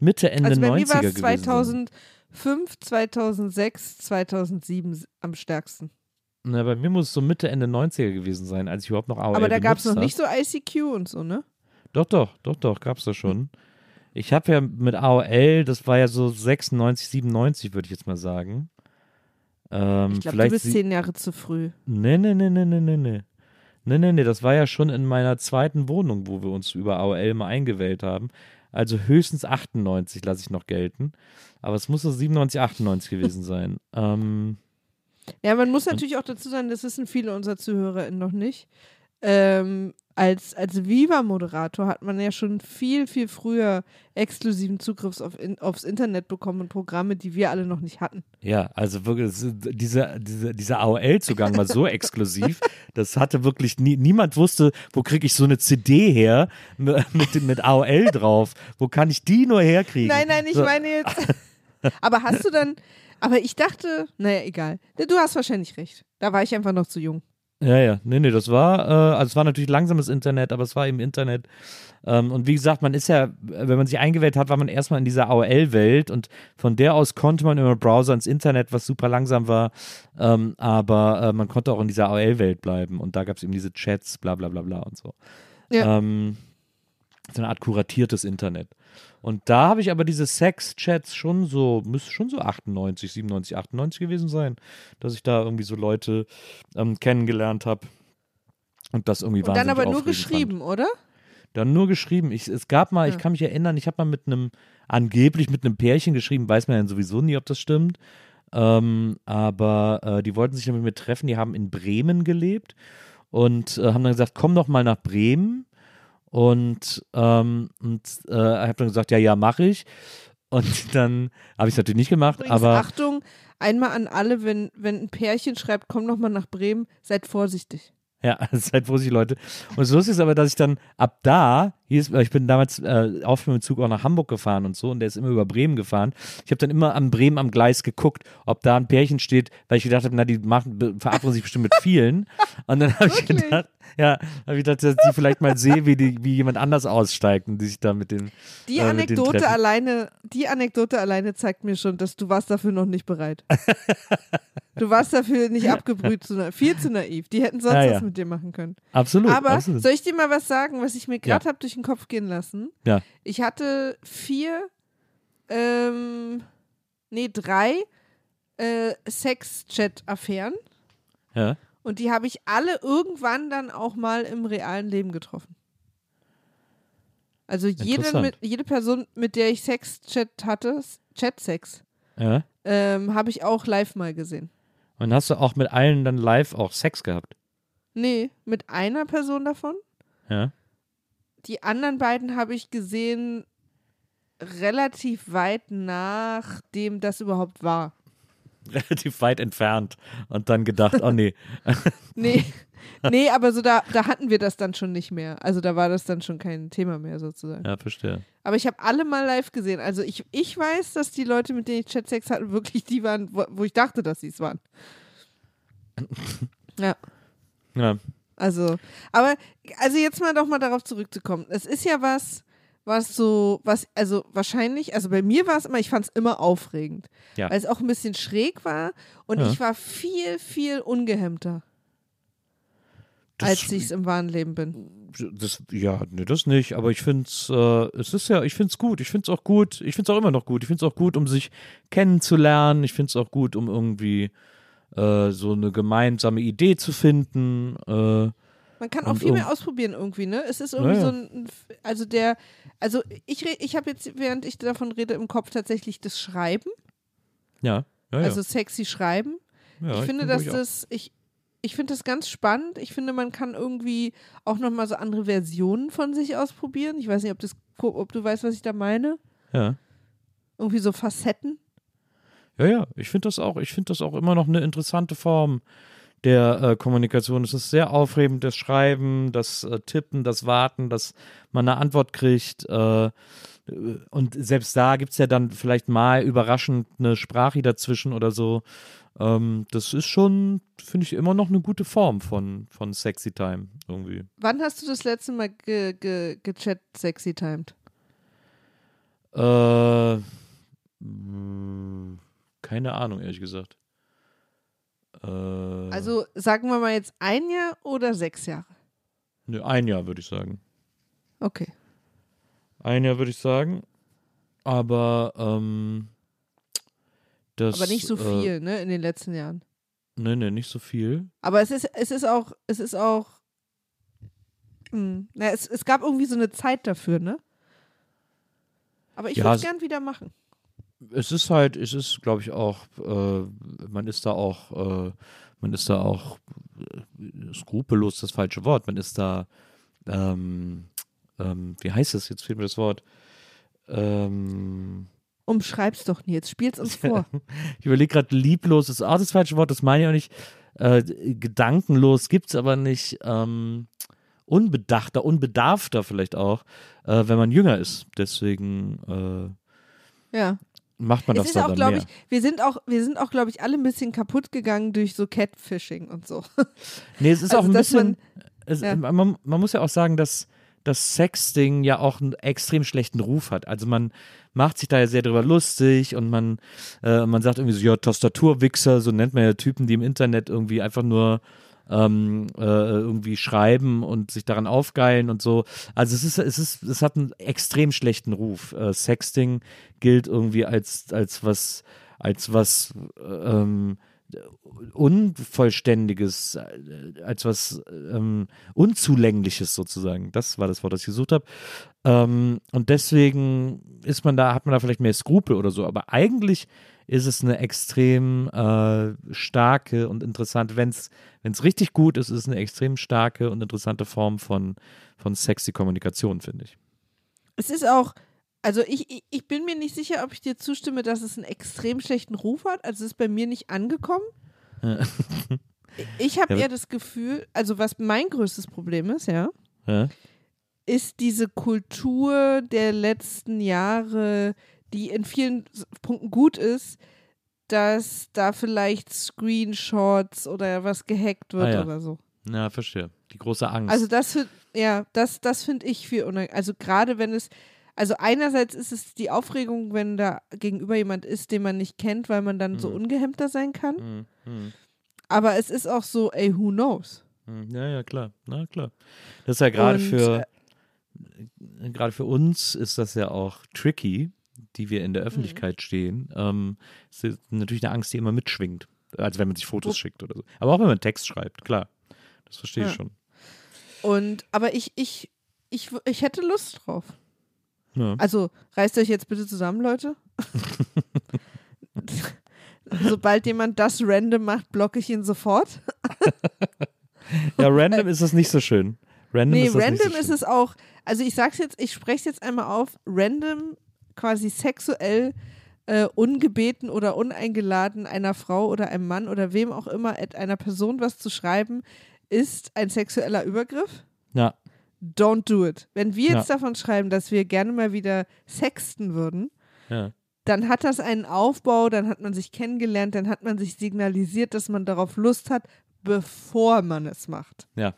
Mitte, Ende also bei 90er mir war es gewesen sein. 2005, 2006, 2007 am stärksten. Na, bei mir muss es so Mitte, Ende 90er gewesen sein, als ich überhaupt noch AOL Aber da gab es noch nicht so ICQ und so, ne? Doch, doch, doch, doch, gab's da schon. Ich habe ja mit AOL, das war ja so 96, 97, würde ich jetzt mal sagen. Ähm, Ich glaube, du bist zehn Jahre zu früh. Nee, nee, nee, nee, nee, nee, nee. Nee, nee, nee, das war ja schon in meiner zweiten Wohnung, wo wir uns über AOL mal eingewählt haben. Also höchstens 98 lasse ich noch gelten. Aber es muss so 97, 98 gewesen sein. ähm, Ja, man muss natürlich auch dazu sagen, das wissen viele unserer ZuhörerInnen noch nicht. Ähm, als, als Viva-Moderator hat man ja schon viel, viel früher exklusiven Zugriff auf in, aufs Internet bekommen und Programme, die wir alle noch nicht hatten. ja, also wirklich, dieser, dieser, dieser AOL-Zugang war so exklusiv, das hatte wirklich nie, niemand wusste, wo kriege ich so eine CD her mit, mit AOL drauf? Wo kann ich die nur herkriegen? Nein, nein, ich So. meine jetzt. aber hast du dann. Aber ich dachte, naja, egal. Du hast wahrscheinlich recht. Da war ich einfach noch zu jung. Ja, ja, nee, nee, das war, äh, also es war natürlich langsames Internet, aber es war eben Internet. Ähm, und wie gesagt, man ist ja, wenn man sich eingewählt hat, war man erstmal in dieser AOL-Welt und von der aus konnte man über Browser ins Internet, was super langsam war, ähm, aber äh, man konnte auch in dieser AOL-Welt bleiben und da gab es eben diese Chats, bla bla bla bla und so. Ja. Ähm, so eine Art kuratiertes Internet. Und da habe ich aber diese Sex-Chats schon so, müsste schon so 98, 97, 98 gewesen sein, dass ich da irgendwie so Leute ähm, kennengelernt habe. Und das irgendwie Und dann aber nur geschrieben, oder? Fand. Dann nur geschrieben. Ich, es gab mal, ich Ja. kann mich erinnern, ich habe mal mit einem, angeblich mit einem Pärchen geschrieben, weiß man ja sowieso nie, ob das stimmt. Ähm, aber äh, die wollten sich dann mit mir treffen, die haben in Bremen gelebt und äh, haben dann gesagt, komm doch mal nach Bremen. Und, ähm, und äh, habe dann gesagt, ja, ja, mache ich. Und dann habe ich es natürlich nicht gemacht, Übrigens, aber Achtung, einmal an alle, wenn, wenn ein Pärchen schreibt, komm noch mal nach Bremen, seid vorsichtig. Ja, seid vorsichtig, Leute. Und das Lustige ist aber, dass ich dann ab da, hier ist, ich bin damals äh, auf mit dem Zug auch nach Hamburg gefahren und so und der ist immer über Bremen gefahren. Ich habe dann immer am Bremen am Gleis geguckt, ob da ein Pärchen steht, weil ich gedacht habe, na, die machen, verabreden sich bestimmt mit vielen. Und dann habe ich gedacht, ja, habe ich gedacht, dass ich vielleicht mal sehe, wie, die, wie jemand anders aussteigt und die sich da mit dem. Die äh, mit denen Anekdote alleine, die Anekdote alleine zeigt mir schon, dass du warst dafür noch nicht bereit. du warst dafür nicht abgebrüht, zu viel zu naiv. Die hätten sonst Ja, ja. was mit dir machen können. Absolut. Aber absolut. soll ich dir mal was sagen, was ich mir gerade Ja. hab durch den Kopf gehen lassen? Ja. Ich hatte vier, ähm, nee, drei äh, Sex-Chat-Affären ja. und die habe ich alle irgendwann dann auch mal im realen Leben getroffen. Also jede, mit, jede Person, mit der ich Sex-Chat hatte, Chat-Sex, ja. ähm, habe ich auch live mal gesehen. Und hast du auch mit allen dann live auch Sex gehabt? Nee, mit einer Person davon. Ja. Die anderen beiden habe ich gesehen relativ weit nachdem das überhaupt war. Relativ weit entfernt. Und dann gedacht, oh nee. Nee, nee, aber so da, da hatten wir das dann schon nicht mehr. Also da war das dann schon kein Thema mehr sozusagen. Ja, verstehe. Aber ich habe alle mal live gesehen. Also ich, ich weiß, dass die Leute, mit denen ich Chatsex hatte, wirklich die waren, wo, wo ich dachte, dass sie es waren. Ja, Ja. Also, aber, also jetzt mal doch mal darauf zurückzukommen. Es ist ja was, was so, was, also wahrscheinlich, also bei mir war es immer, ich fand es immer aufregend. Ja. Weil es auch ein bisschen schräg war und Ja. ich war viel, viel ungehemmter, Das- als ich es im wahren Leben bin. Das, ja, nee, das nicht, aber ich finde es, äh, es ist ja, ich finde es gut. Ich finde es auch gut. Ich finde es auch immer noch gut. Ich finde es auch gut, um sich kennenzulernen. Ich finde es auch gut, um irgendwie äh, so eine gemeinsame Idee zu finden. Äh, Man kann auch viel mehr ausprobieren irgendwie, ne? Es ist irgendwie Ja, ja. so ein, also der, also ich ich habe jetzt, während ich davon rede, im Kopf tatsächlich das Schreiben, ja, ja, ja. also sexy Schreiben. ja, ich finde, bin dass das, ich, ich finde das ganz spannend. Ich finde, man kann irgendwie auch nochmal so andere Versionen von sich ausprobieren. Ich weiß nicht, ob, das, ob du weißt, was ich da meine. Ja. Irgendwie so Facetten. Ja, ja, ich finde das auch, ich finde das auch immer noch eine interessante Form der äh, Kommunikation. Es ist sehr aufregend, das Schreiben, das äh, Tippen, das Warten, dass man eine Antwort kriegt. Äh, und selbst da gibt es ja dann vielleicht mal überraschend eine Sprache dazwischen oder so. Ähm, das ist schon, finde ich, immer noch eine gute Form von, von Sexy Time irgendwie. Wann hast du das letzte Mal ge, ge, gechat sexy timed? Äh, mh, keine Ahnung, ehrlich gesagt. Äh, Also sagen wir mal jetzt ein Jahr oder sechs Jahre? ne, ein Jahr würde ich sagen. Okay. Ein Jahr würde ich sagen. Aber ähm, das. Aber nicht so Äh, viel, ne, in den letzten Jahren. ne, ne, nicht so viel. Aber es ist, es ist auch, es ist auch, mh, na, es, es gab irgendwie so eine Zeit dafür, ne? Aber ich Ja, würde es- gern wieder machen. Es ist halt, es ist, glaube ich, auch, äh, man ist da auch, äh, man ist da auch äh, skrupellos das falsche Wort. Man ist da, ähm, ähm, wie heißt es? Jetzt fehlt mir das Wort. Ähm, Umschreib's doch, Nils. Spiel's uns vor. Ich überlege gerade, lieblos ist auch das falsche Wort, das meine ich auch nicht. Äh, gedankenlos gibt es aber nicht. Ähm, unbedachter, unbedarfter vielleicht auch, äh, wenn man jünger ist. Deswegen Ja. Macht man Es das ist da auch, dann glaube ich, wir sind auch, wir sind auch, glaube ich, alle ein bisschen kaputt gegangen durch so Catfishing und so. nee, es ist also, auch ein bisschen, man- es, ja. man, man muss ja auch sagen, dass das Sexting ja auch einen extrem schlechten Ruf hat. Also man macht sich da ja sehr drüber lustig und man, äh, man sagt irgendwie so, ja, Tastaturwichser, so nennt man ja Typen, die im Internet irgendwie einfach nur ähm, äh, irgendwie schreiben und sich daran aufgeilen und so. Also es ist, es ist, es hat einen extrem schlechten Ruf. Äh, Sexting gilt irgendwie als, als was, als was ähm, Unvollständiges, äh, als was ähm, Unzulängliches sozusagen. Das war das Wort, das ich gesucht habe. Ähm, und deswegen ist man da, hat man da vielleicht mehr Skrupel oder so. Aber eigentlich ist es eine extrem äh, starke und interessante, wenn es richtig gut ist, ist es eine extrem starke und interessante Form von, von sexy Kommunikation, finde ich. Es ist auch, also ich, ich, ich bin mir nicht sicher, ob ich dir zustimme, dass es einen extrem schlechten Ruf hat. Also es ist bei mir nicht angekommen. Ich habe Ja, eher das Gefühl, also was mein größtes Problem ist, ja, Ja? ist diese Kultur der letzten Jahre, die in vielen Punkten gut ist, dass da vielleicht Screenshots oder was gehackt wird Ah, ja. oder so. Na, verstehe. Die große Angst. Also das find, ja, das, das finde ich viel unangenehm. Also gerade wenn es, also einerseits ist es die Aufregung, wenn da gegenüber jemand ist, den man nicht kennt, weil man dann so Mhm. ungehemmter sein kann. Hm, hm. Aber es ist auch so, ey, who knows? Hm, Ja, ja, klar. Na klar. Das ist ja gerade für äh, gerade für uns ist das ja auch tricky, die wir in Mhm. der Öffentlichkeit stehen. Ähm, ist natürlich eine Angst, die immer mitschwingt. Also wenn man sich Fotos Wo- schickt oder so. Aber auch wenn man Text schreibt, klar. Das verstehe ich Ja. schon. Und, aber ich, ich, ich, ich hätte Lust drauf. Ja. Also reißt euch jetzt bitte zusammen, Leute. Sobald jemand das random macht, blocke ich ihn sofort. Ja, random ist es nicht so schön. Random Nee, ist das random nicht so ist es auch. Also ich sag's jetzt, ich spreche es jetzt einmal auf. Random, quasi sexuell, äh, ungebeten oder uneingeladen einer Frau oder einem Mann oder wem auch immer, einer Person was zu schreiben, ist ein sexueller Übergriff. Ja, Don't do it. Wenn wir jetzt Ja. davon schreiben, dass wir gerne mal wieder sexten würden, ja. dann hat das einen Aufbau, dann hat man sich kennengelernt, dann hat man sich signalisiert, dass man darauf Lust hat, bevor man es macht. Ja.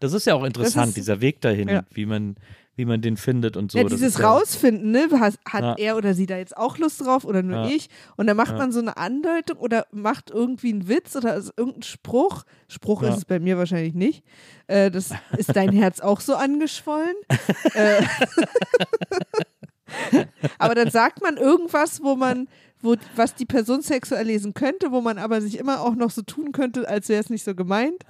Das ist ja auch interessant, ist- dieser Weg dahin, Ja. wie man, wie man den findet und so. ja, dieses Rausfinden, ne? Hat, hat Ja. er oder sie da jetzt auch Lust drauf oder nur Ja. ich? Und dann macht Ja. man so eine Andeutung oder macht irgendwie einen Witz oder ist irgendein Spruch. Spruch ist es bei mir wahrscheinlich nicht. Äh, das ist dein Herz auch so angeschwollen. äh, aber dann sagt man irgendwas, wo man, wo, was die Person sexuell lesen könnte, wo man aber sich immer auch noch so tun könnte, als wäre es nicht so gemeint.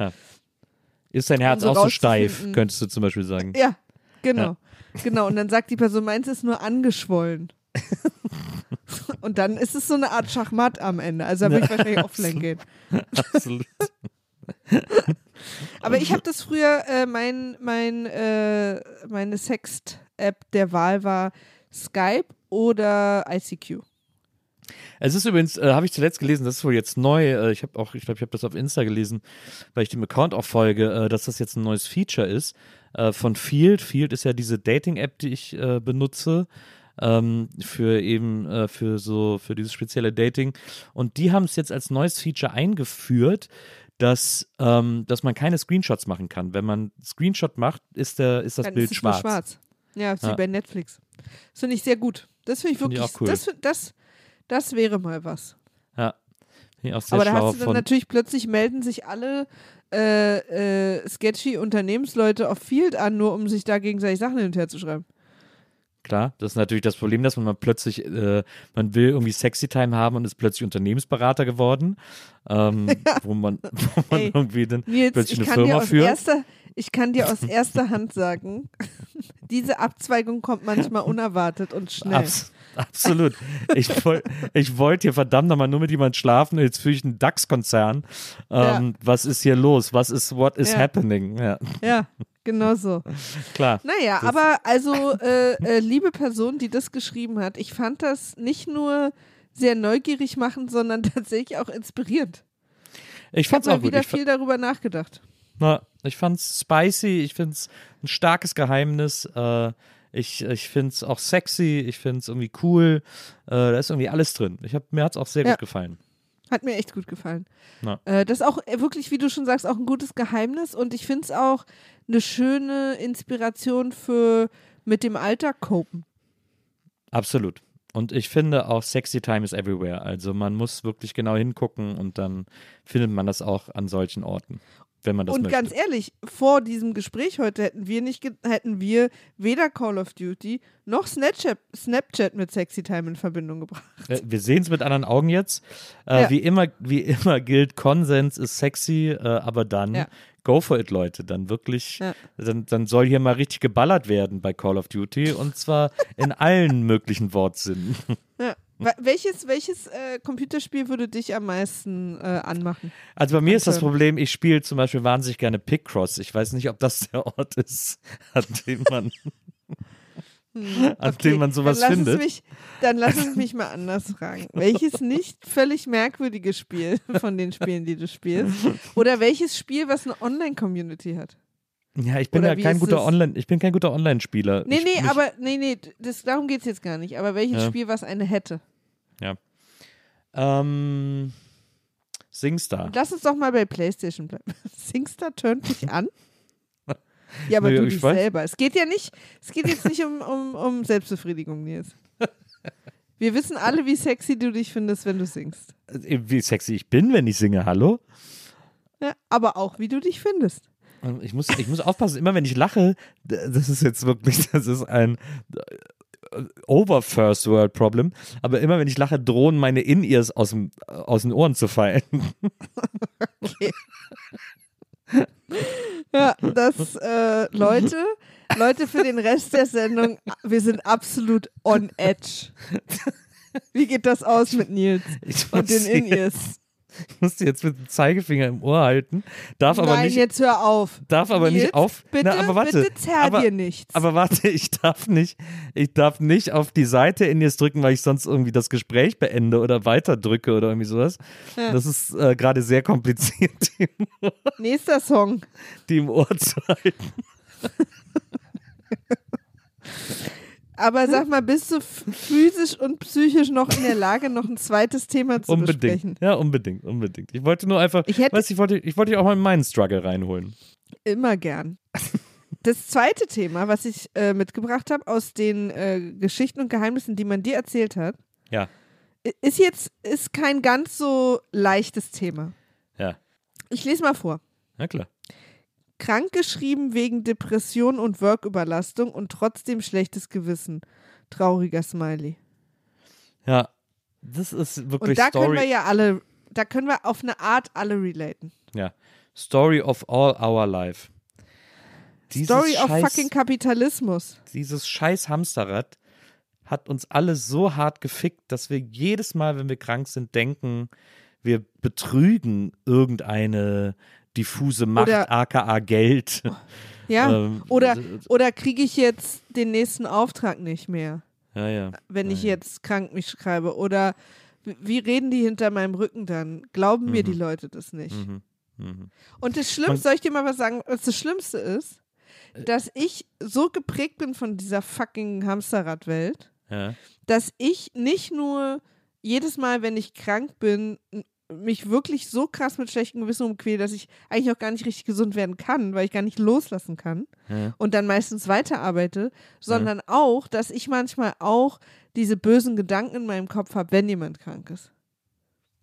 Ist dein Herz so auch so steif, könntest du zum Beispiel sagen. Ja, genau. Genau. Und dann sagt die Person, meins ist nur angeschwollen. Und dann ist es so eine Art Schachmatt am Ende. Also da würde ich wahrscheinlich offline gehen. Absolut. Aber ich habe das früher, äh, mein, mein, äh, meine Sext-App der Wahl war Skype oder ICQ. Es ist übrigens, äh, habe ich zuletzt gelesen, das ist wohl jetzt neu. Äh, ich habe auch, ich glaube, ich habe das auf Insta gelesen, weil ich dem Account auch folge, äh, dass das jetzt ein neues Feature ist äh, von Field. Field ist ja diese Dating-App, die ich äh, benutze. Ähm, für eben äh, für so für dieses spezielle Dating und die haben es jetzt als neues Feature eingeführt, dass ähm, dass man keine Screenshots machen kann. Wenn man Screenshot macht, ist der ist das Dann Bild ist schwarz. schwarz. Ja, ist Ja. wie bei Netflix. Das finde ich sehr gut. Das finde ich ich wirklich, auch cool. das, das, das wäre mal was. Ja, Finde ich auch sehr Aber da hast du dann natürlich plötzlich melden sich alle äh, äh, sketchy Unternehmensleute auf Field an, nur um sich da gegenseitig Sachen hin und her zu schreiben. Klar, das ist natürlich das Problem, dass man mal plötzlich, äh, man will irgendwie Sexy Time haben und ist plötzlich Unternehmensberater geworden, ähm, wo man, wo man Ey, irgendwie dann Nils, plötzlich ich eine kann, dir Firma aus führt. erster, ich kann dir aus erster Hand sagen, diese Abzweigung kommt manchmal unerwartet und schnell. Abs absolut. Ich, woll, ich wollte hier verdammt nochmal nur mit jemand schlafen jetzt fühle ich einen DAX-Konzern. Ähm, Was ist hier los? Was ist, what is Ja. happening? Ja, Ja, genau so. klar. Naja, aber also, äh, äh, liebe Person, die das geschrieben hat, ich fand das nicht nur sehr neugierig machen, sondern tatsächlich auch inspirierend. Ich Ich habe mal wieder viel darüber nachgedacht. na, ich fand's spicy, ich find's ein starkes Geheimnis. Äh, ich ich find's auch sexy, ich find's irgendwie cool. Äh, da ist irgendwie alles drin. Ich hab, mir hat's auch sehr Ja. gut gefallen. Hat mir echt gut gefallen. Na. Äh, das ist auch äh, wirklich, wie du schon sagst, auch ein gutes Geheimnis und ich finde es auch eine schöne Inspiration für mit dem Alltag copen. Absolut. Und ich finde auch Sexy Time is everywhere. Also man muss wirklich genau hingucken und dann findet man das auch an solchen Orten, wenn man das und möchte. ganz ehrlich, vor diesem Gespräch heute hätten wir nicht, hätten wir weder Call of Duty noch Snapchat, Snapchat mit Sexy Time in Verbindung gebracht. Äh, Wir sehen es mit anderen Augen jetzt. Äh, Ja. wie, immer, wie immer gilt, Konsens ist sexy, äh, aber dann Ja. go for it, Leute. Dann wirklich, Ja. dann, dann soll hier mal richtig geballert werden bei Call of Duty und zwar in allen möglichen Wortsinnen. Ja. Welches, welches äh, Computerspiel würde dich am meisten äh, anmachen? Also bei mir ist das. Problem, ich spiele zum Beispiel wahnsinnig gerne Picross. Ich weiß nicht, ob das der Ort ist, an dem man, an dem man sowas dann findet. Mich, dann lass es mich mal anders fragen. Welches nicht völlig merkwürdige Spiel von den Spielen, die du spielst? Oder welches Spiel, was eine Online-Community hat? Ja, ich bin Oder ja kein guter? Online, ich bin kein guter Online-Spieler. Nee, ich, nee, mich, aber nee, nee, das, darum geht es jetzt gar nicht. Aber welches Ja. Spiel, was eine hätte? Ähm, Singstar. Lass uns doch mal bei PlayStation bleiben. Singstar turnt dich an? Ja, aber Nee, du ich dich weiß- selber. Es geht ja nicht, es geht jetzt nicht um, um, um Selbstbefriedigung, Nils. Wir wissen alle, wie sexy du dich findest, wenn du singst. Äh, Wie sexy ich bin, wenn ich singe, hallo? Ja, aber auch, wie du dich findest. Ich muss, ich muss aufpassen, immer wenn ich lache, das ist jetzt wirklich, das ist ein over First World Problem, aber immer wenn ich lache, drohen meine In-Ears aus, dem- aus den Ohren zu fallen. Ja, das, äh, Leute, Leute, für den Rest der Sendung, wir sind absolut on edge. Wie geht das aus mit Nils Ich und den In-Ears? ich muss die jetzt mit dem Zeigefinger im Ohr halten, darf aber Nein, nicht, jetzt hör auf. darf aber Nils, nicht auf, Bitte, na, aber warte, bitte zerr aber, dir nichts. aber warte, ich darf nicht, ich darf nicht auf die Seite In-Ears drücken, weil ich sonst irgendwie das Gespräch beende oder weiterdrücke oder irgendwie sowas. Ja. Das ist äh, gerade sehr kompliziert, die im Ohr Nächster Song. die im Ohr zu halten. Aber sag mal, bist du physisch und psychisch noch in der Lage, noch ein zweites Thema zu Unbedingt. besprechen? Ja, unbedingt, unbedingt. Ich wollte nur einfach, Ich hätte- weißt, ich wollte, ich wollte dich auch mal in meinen Struggle reinholen. Immer gern. Das zweite Thema, was ich äh, mitgebracht habe aus den äh, Geschichten und Geheimnissen, die man dir erzählt hat, Ja, ist jetzt ist kein ganz so leichtes Thema. ja, Ich lese mal vor. na klar. Krankgeschrieben wegen Depression und Worküberlastung und trotzdem schlechtes Gewissen. Trauriger Smiley. Ja, das ist wirklich Und da Story. können wir ja alle, da können wir auf eine Art alle relaten. ja. Story of all our life. Dieses Story of scheiß, fucking Kapitalismus. Dieses scheiß Hamsterrad hat uns alle so hart gefickt, dass wir jedes Mal, wenn wir krank sind, denken, wir betrügen irgendeine diffuse Macht, Oder- aka Geld. Ja. Ähm, oder äh, oder kriege ich jetzt den nächsten Auftrag nicht mehr, Ja, ja. wenn ich Ja, ja. jetzt krank mich schreibe? Oder wie- reden die hinter meinem Rücken dann? Glauben mir die Leute das nicht? Mhm. Mhm. Und das Schlimmste, soll ich dir mal was sagen, was das Schlimmste ist? Äh. Dass ich so geprägt bin von dieser fucking Hamsterradwelt, dass ich nicht nur jedes Mal, wenn ich krank bin, mich wirklich so krass mit schlechtem Gewissen umquäle, dass ich eigentlich auch gar nicht richtig gesund werden kann, weil ich gar nicht loslassen kann Ja. und dann meistens weiterarbeite, sondern auch, dass ich manchmal auch diese bösen Gedanken in meinem Kopf habe, wenn jemand krank ist.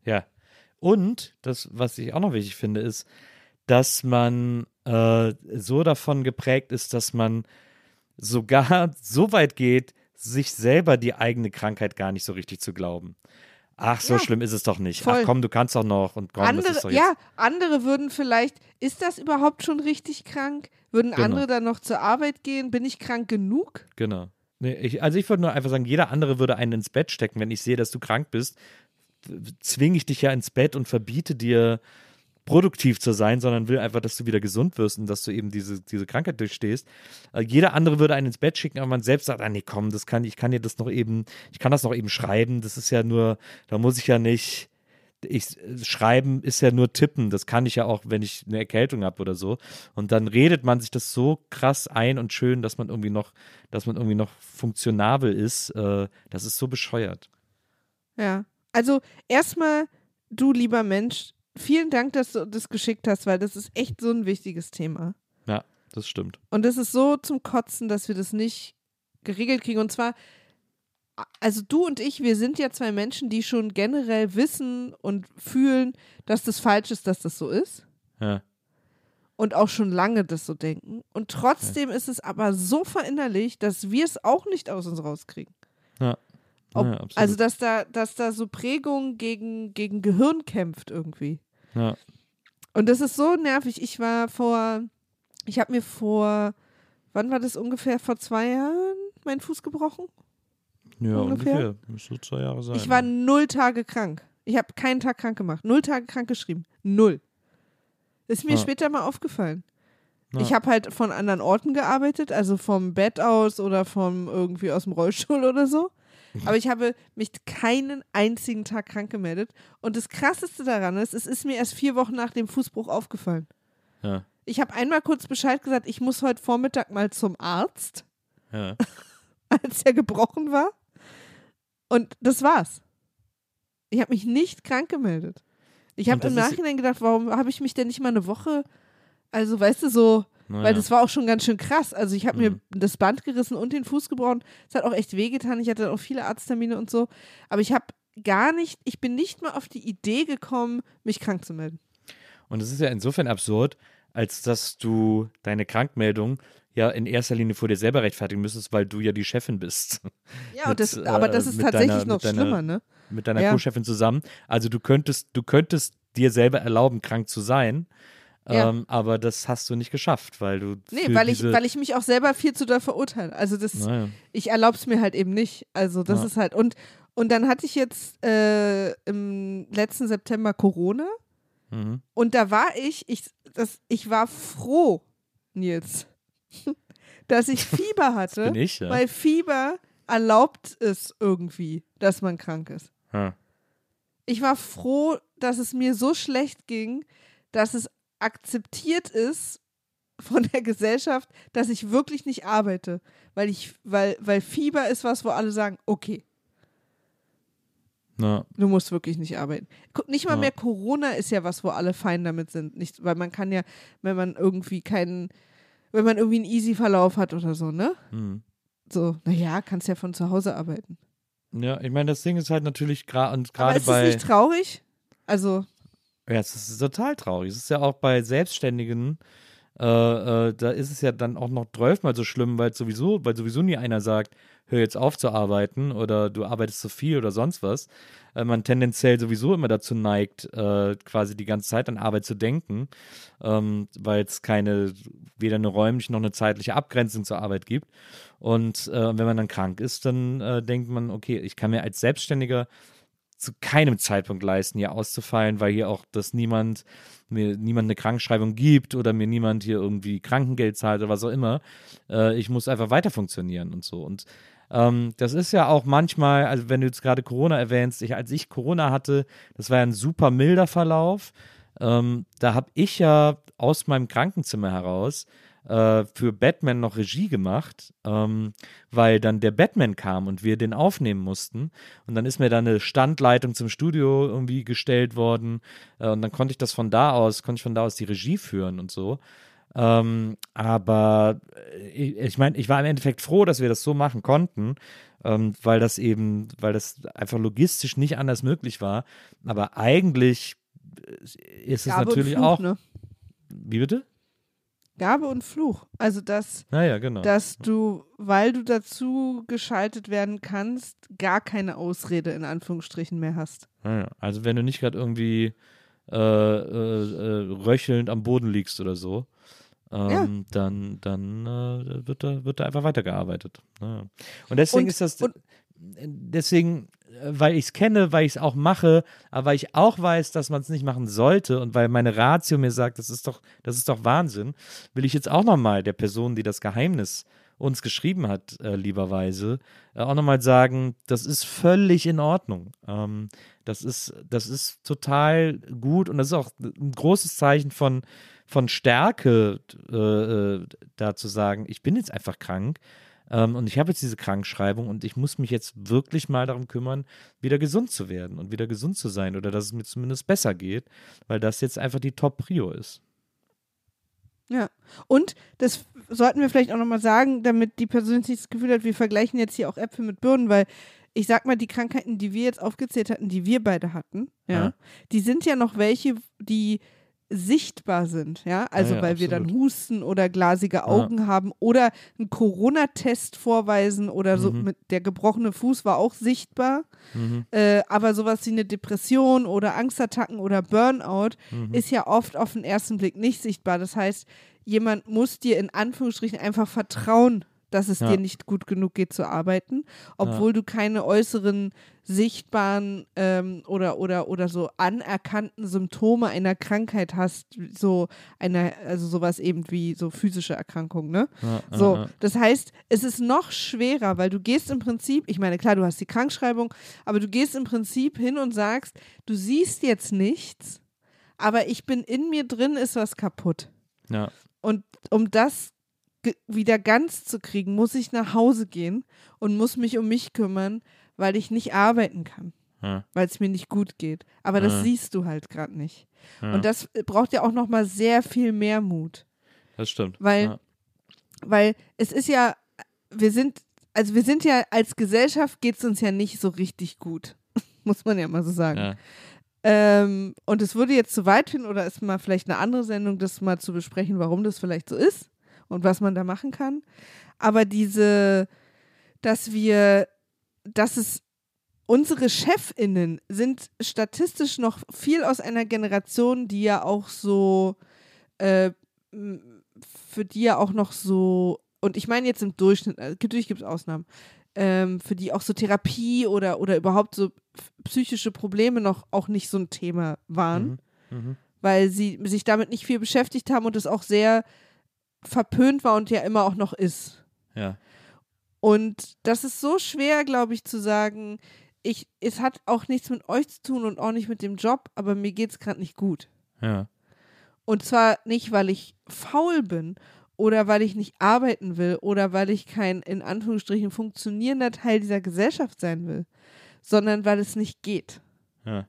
Ja. Und das, was ich auch noch wichtig finde, ist, dass man äh, so davon geprägt ist, dass man sogar so weit geht, sich selber die eigene Krankheit gar nicht so richtig zu glauben. Ach, so Ja. schlimm ist es doch nicht. Voll. Ach komm, du kannst doch noch und komm, das ist doch andere, jetzt. ja, andere würden vielleicht, ist das überhaupt schon richtig krank? Würden Genau. andere dann noch zur Arbeit gehen? Bin ich krank genug? Genau. Nee, ich, also ich würde nur einfach sagen, jeder andere würde einen ins Bett stecken, wenn ich sehe, dass du krank bist. Zwinge ich dich ja ins Bett und verbiete dir produktiv zu sein, sondern will einfach, dass du wieder gesund wirst und dass du eben diese, diese Krankheit durchstehst. Äh, jeder andere würde einen ins Bett schicken, aber man selbst sagt, ah nee, komm, das kann, ich kann dir das noch eben, ich kann das noch eben schreiben, das ist ja nur, da muss ich ja nicht, ich, schreiben ist ja nur tippen, das kann ich ja auch, wenn ich eine Erkältung habe oder so. Und dann redet man sich das so krass ein und schön, dass man irgendwie noch, dass man irgendwie noch funktionabel ist. Äh, das ist so bescheuert. Ja. Also erstmal, du lieber Mensch, vielen Dank, dass du das geschickt hast, weil das ist echt so ein wichtiges Thema. Ja, das stimmt. Und es ist so zum Kotzen, dass wir das nicht geregelt kriegen. Und zwar, also du und ich, wir sind ja zwei Menschen, die schon generell wissen und fühlen, dass das falsch ist, dass das so ist. Ja. Und auch schon lange das so denken. Und trotzdem ist es aber so verinnerlicht, dass wir es auch nicht aus uns rauskriegen. Ja. Ob, ja, also, dass da, dass da so Prägung gegen, gegen Gehirn kämpft irgendwie. ja. Und das ist so nervig. Ich war vor, ich habe mir vor, wann war das ungefähr? Vor zwei Jahren meinen Fuß gebrochen? ja, ungefähr. ungefähr. Müsste zwei Jahre sein. Ich war null Tage krank. Ich habe keinen Tag krank gemacht. Null Tage krank geschrieben. Null. Ist mir Ja. später mal aufgefallen. Ja. Ich habe halt von anderen Orten gearbeitet, also vom Bett aus oder vom irgendwie aus dem Rollstuhl oder so. Aber ich habe mich keinen einzigen Tag krank gemeldet. Und das Krasseste daran ist, es ist mir erst vier Wochen nach dem Fußbruch aufgefallen. Ja. Ich habe einmal kurz Bescheid gesagt, ich muss heute Vormittag mal zum Arzt, Ja. als er gebrochen war. Und das war's. Ich habe mich nicht krank gemeldet. Ich habe im Nachhinein gedacht, warum habe ich mich denn nicht mal eine Woche, also weißt du, so, Naja. weil das war auch schon ganz schön krass. Also ich habe mir Mhm. das Band gerissen und den Fuß gebrochen. Es hat auch echt wehgetan. Ich hatte auch viele Arzttermine und so. Aber ich habe gar nicht, ich bin nicht mal auf die Idee gekommen, mich krank zu melden. Und es ist ja insofern absurd, als dass du deine Krankmeldung ja in erster Linie vor dir selber rechtfertigen müsstest, weil du ja die Chefin bist. Ja, Mit, das, äh, aber das ist mit tatsächlich deiner- noch deiner- schlimmer, ne? Mit deiner Ja. Co-Chefin zusammen. Also du könntest, du könntest dir selber erlauben, krank zu sein. Ja. Ähm, aber das hast du nicht geschafft, weil du. Nee, weil ich, weil ich mich auch selber viel zu doll verurteile. Also das, Naja. ich erlaube es mir halt eben nicht. Also das Ja. ist halt, und, und dann hatte ich jetzt äh, im letzten September Corona Mhm. und da war ich, ich, das, ich war froh, Nils, dass ich Fieber hatte, bin ich, ja. weil Fieber erlaubt es irgendwie, dass man krank ist. Ja. Ich war froh, dass es mir so schlecht ging, dass es akzeptiert ist von der Gesellschaft, dass ich wirklich nicht arbeite, weil ich, weil, weil Fieber ist was, wo alle sagen, okay, Na, du musst wirklich nicht arbeiten. Guck, Nicht mal Ja. mehr Corona ist ja was, wo alle fein damit sind, nicht, weil man kann ja, wenn man irgendwie keinen, wenn man irgendwie einen easy Verlauf hat oder so, ne? hm. So, naja, kannst ja von zu Hause arbeiten. Ja, ich meine, das Ding ist halt natürlich Aber gerade ist es bei. nicht traurig? Also, Ja, es ist total traurig. Es ist ja auch bei Selbstständigen äh, äh, da ist es ja dann auch noch zwölfmal so schlimm, weil sowieso, weil sowieso nie einer sagt, hör jetzt auf zu arbeiten oder du arbeitest zu viel oder sonst was. Äh, man tendenziell sowieso immer dazu neigt, äh, quasi die ganze Zeit an Arbeit zu denken, ähm, weil es keine, weder eine räumliche noch eine zeitliche Abgrenzung zur Arbeit gibt. Und äh, wenn man dann krank ist, dann äh, denkt man, okay, ich kann mir als Selbstständiger zu keinem Zeitpunkt leisten, hier auszufallen, weil hier auch das niemand mir niemand eine Krankschreibung gibt oder mir niemand hier irgendwie Krankengeld zahlt oder was auch immer. Äh, ich muss einfach weiter funktionieren und so. Und ähm, das ist ja auch manchmal, also wenn du jetzt gerade Corona erwähnst, ich, als ich Corona hatte, das war ja ein super milder Verlauf. Ähm, da habe ich ja aus meinem Krankenzimmer heraus äh, für Batman noch Regie gemacht, ähm, weil dann der Batman kam und wir den aufnehmen mussten. Und dann ist mir da eine Standleitung zum Studio irgendwie gestellt worden. Äh, und dann konnte ich das von da aus, konnte ich von da aus die Regie führen und so. Ähm, aber äh, ich, ich meine, ich war im Endeffekt froh, dass wir das so machen konnten, ähm, weil das eben, weil das einfach logistisch nicht anders möglich war. Aber eigentlich äh, ist es Gabe natürlich Fluch, auch. Ne? Wie bitte? Gabe und Fluch. Also, dass, Naja, genau. dass du, weil du dazu geschaltet werden kannst, gar keine Ausrede in Anführungsstrichen mehr hast. Naja, also wenn du nicht gerade irgendwie äh, äh, äh, röchelnd am Boden liegst oder so, ähm, dann, dann äh, wird, da, wird da einfach weitergearbeitet. Naja. Und deswegen Und- ist das, und- deswegen, äh, weil ich es kenne, weil ich es auch mache, aber weil ich auch weiß, dass man es nicht machen sollte und weil meine Ratio mir sagt, das ist doch, das ist doch Wahnsinn, will ich jetzt auch nochmal der Person, die das Geheimnis uns geschrieben hat, äh, lieberweise, äh, auch nochmal sagen, das ist völlig in Ordnung. Ähm, das ist, das ist total gut und das ist auch ein großes Zeichen von, von Stärke, äh, äh, da zu sagen, ich bin jetzt einfach krank ähm, und ich habe jetzt diese Krankschreibung und ich muss mich jetzt wirklich mal darum kümmern, wieder gesund zu werden und wieder gesund zu sein oder dass es mir zumindest besser geht, weil das jetzt einfach die Top-Prio ist. Ja. Und das sollten wir vielleicht auch nochmal sagen, damit die Person nicht das Gefühl hat, wir vergleichen jetzt hier auch Äpfel mit Birnen, weil ich sag mal, die Krankheiten, die wir jetzt aufgezählt hatten, die wir beide hatten, ja, Ja. die sind ja noch welche, die sichtbar sind, ja, also Ja, ja, weil wir dann absolut. Husten oder glasige Augen haben oder einen Corona-Test vorweisen oder so Mhm. mit der gebrochene Fuß war auch sichtbar, Mhm. äh, aber sowas wie eine Depression oder Angstattacken oder Burnout Mhm. ist ja oft auf den ersten Blick nicht sichtbar. Das heißt, jemand muss dir in Anführungsstrichen einfach vertrauen, dass es Ja. dir nicht gut genug geht zu arbeiten, obwohl du keine äußeren sichtbaren ähm, oder, oder, oder so anerkannten Symptome einer Krankheit hast, so einer, also sowas eben wie so physische Erkrankungen, ne? Ja, So, ja, ja. das heißt, es ist noch schwerer, weil du gehst im Prinzip, ich meine, klar, du hast die Krankschreibung, aber du gehst im Prinzip hin und sagst, du siehst jetzt nichts, aber ich bin in mir drin, ist was kaputt. ja. Und um das wieder ganz zu kriegen, muss ich nach Hause gehen und muss mich um mich kümmern, weil ich nicht arbeiten kann, Ja. weil es mir nicht gut geht. Aber das Ja. siehst du halt gerade nicht. Ja. Und das äh, braucht ja auch noch mal sehr viel mehr Mut. Das stimmt. Weil weil es ist ja, wir sind, also wir sind ja als Gesellschaft geht es uns ja nicht so richtig gut, muss man ja mal so sagen. Ähm, und es würde jetzt zu weit hin oder ist mal vielleicht eine andere Sendung, das mal zu besprechen, warum das vielleicht so ist und was man da machen kann. Aber diese, dass wir, dass es unsere Chefinnen sind statistisch noch viel aus einer Generation, die ja auch so, äh, für die ja auch noch so, und ich meine jetzt im Durchschnitt, äh, natürlich gibt es Ausnahmen, ähm, für die auch so Therapie oder, oder überhaupt so psychische Probleme noch auch nicht so ein Thema waren, Mhm. Mhm. weil sie sich damit nicht viel beschäftigt haben und es auch sehr verpönt war und ja immer auch noch ist. Ja. Und das ist so schwer, glaube ich, zu sagen, ich, es hat auch nichts mit euch zu tun und auch nicht mit dem Job, aber mir geht es gerade nicht gut. Ja. Und zwar nicht, weil ich faul bin oder weil ich nicht arbeiten will oder weil ich kein in Anführungsstrichen funktionierender Teil dieser Gesellschaft sein will, sondern weil es nicht geht. Ja.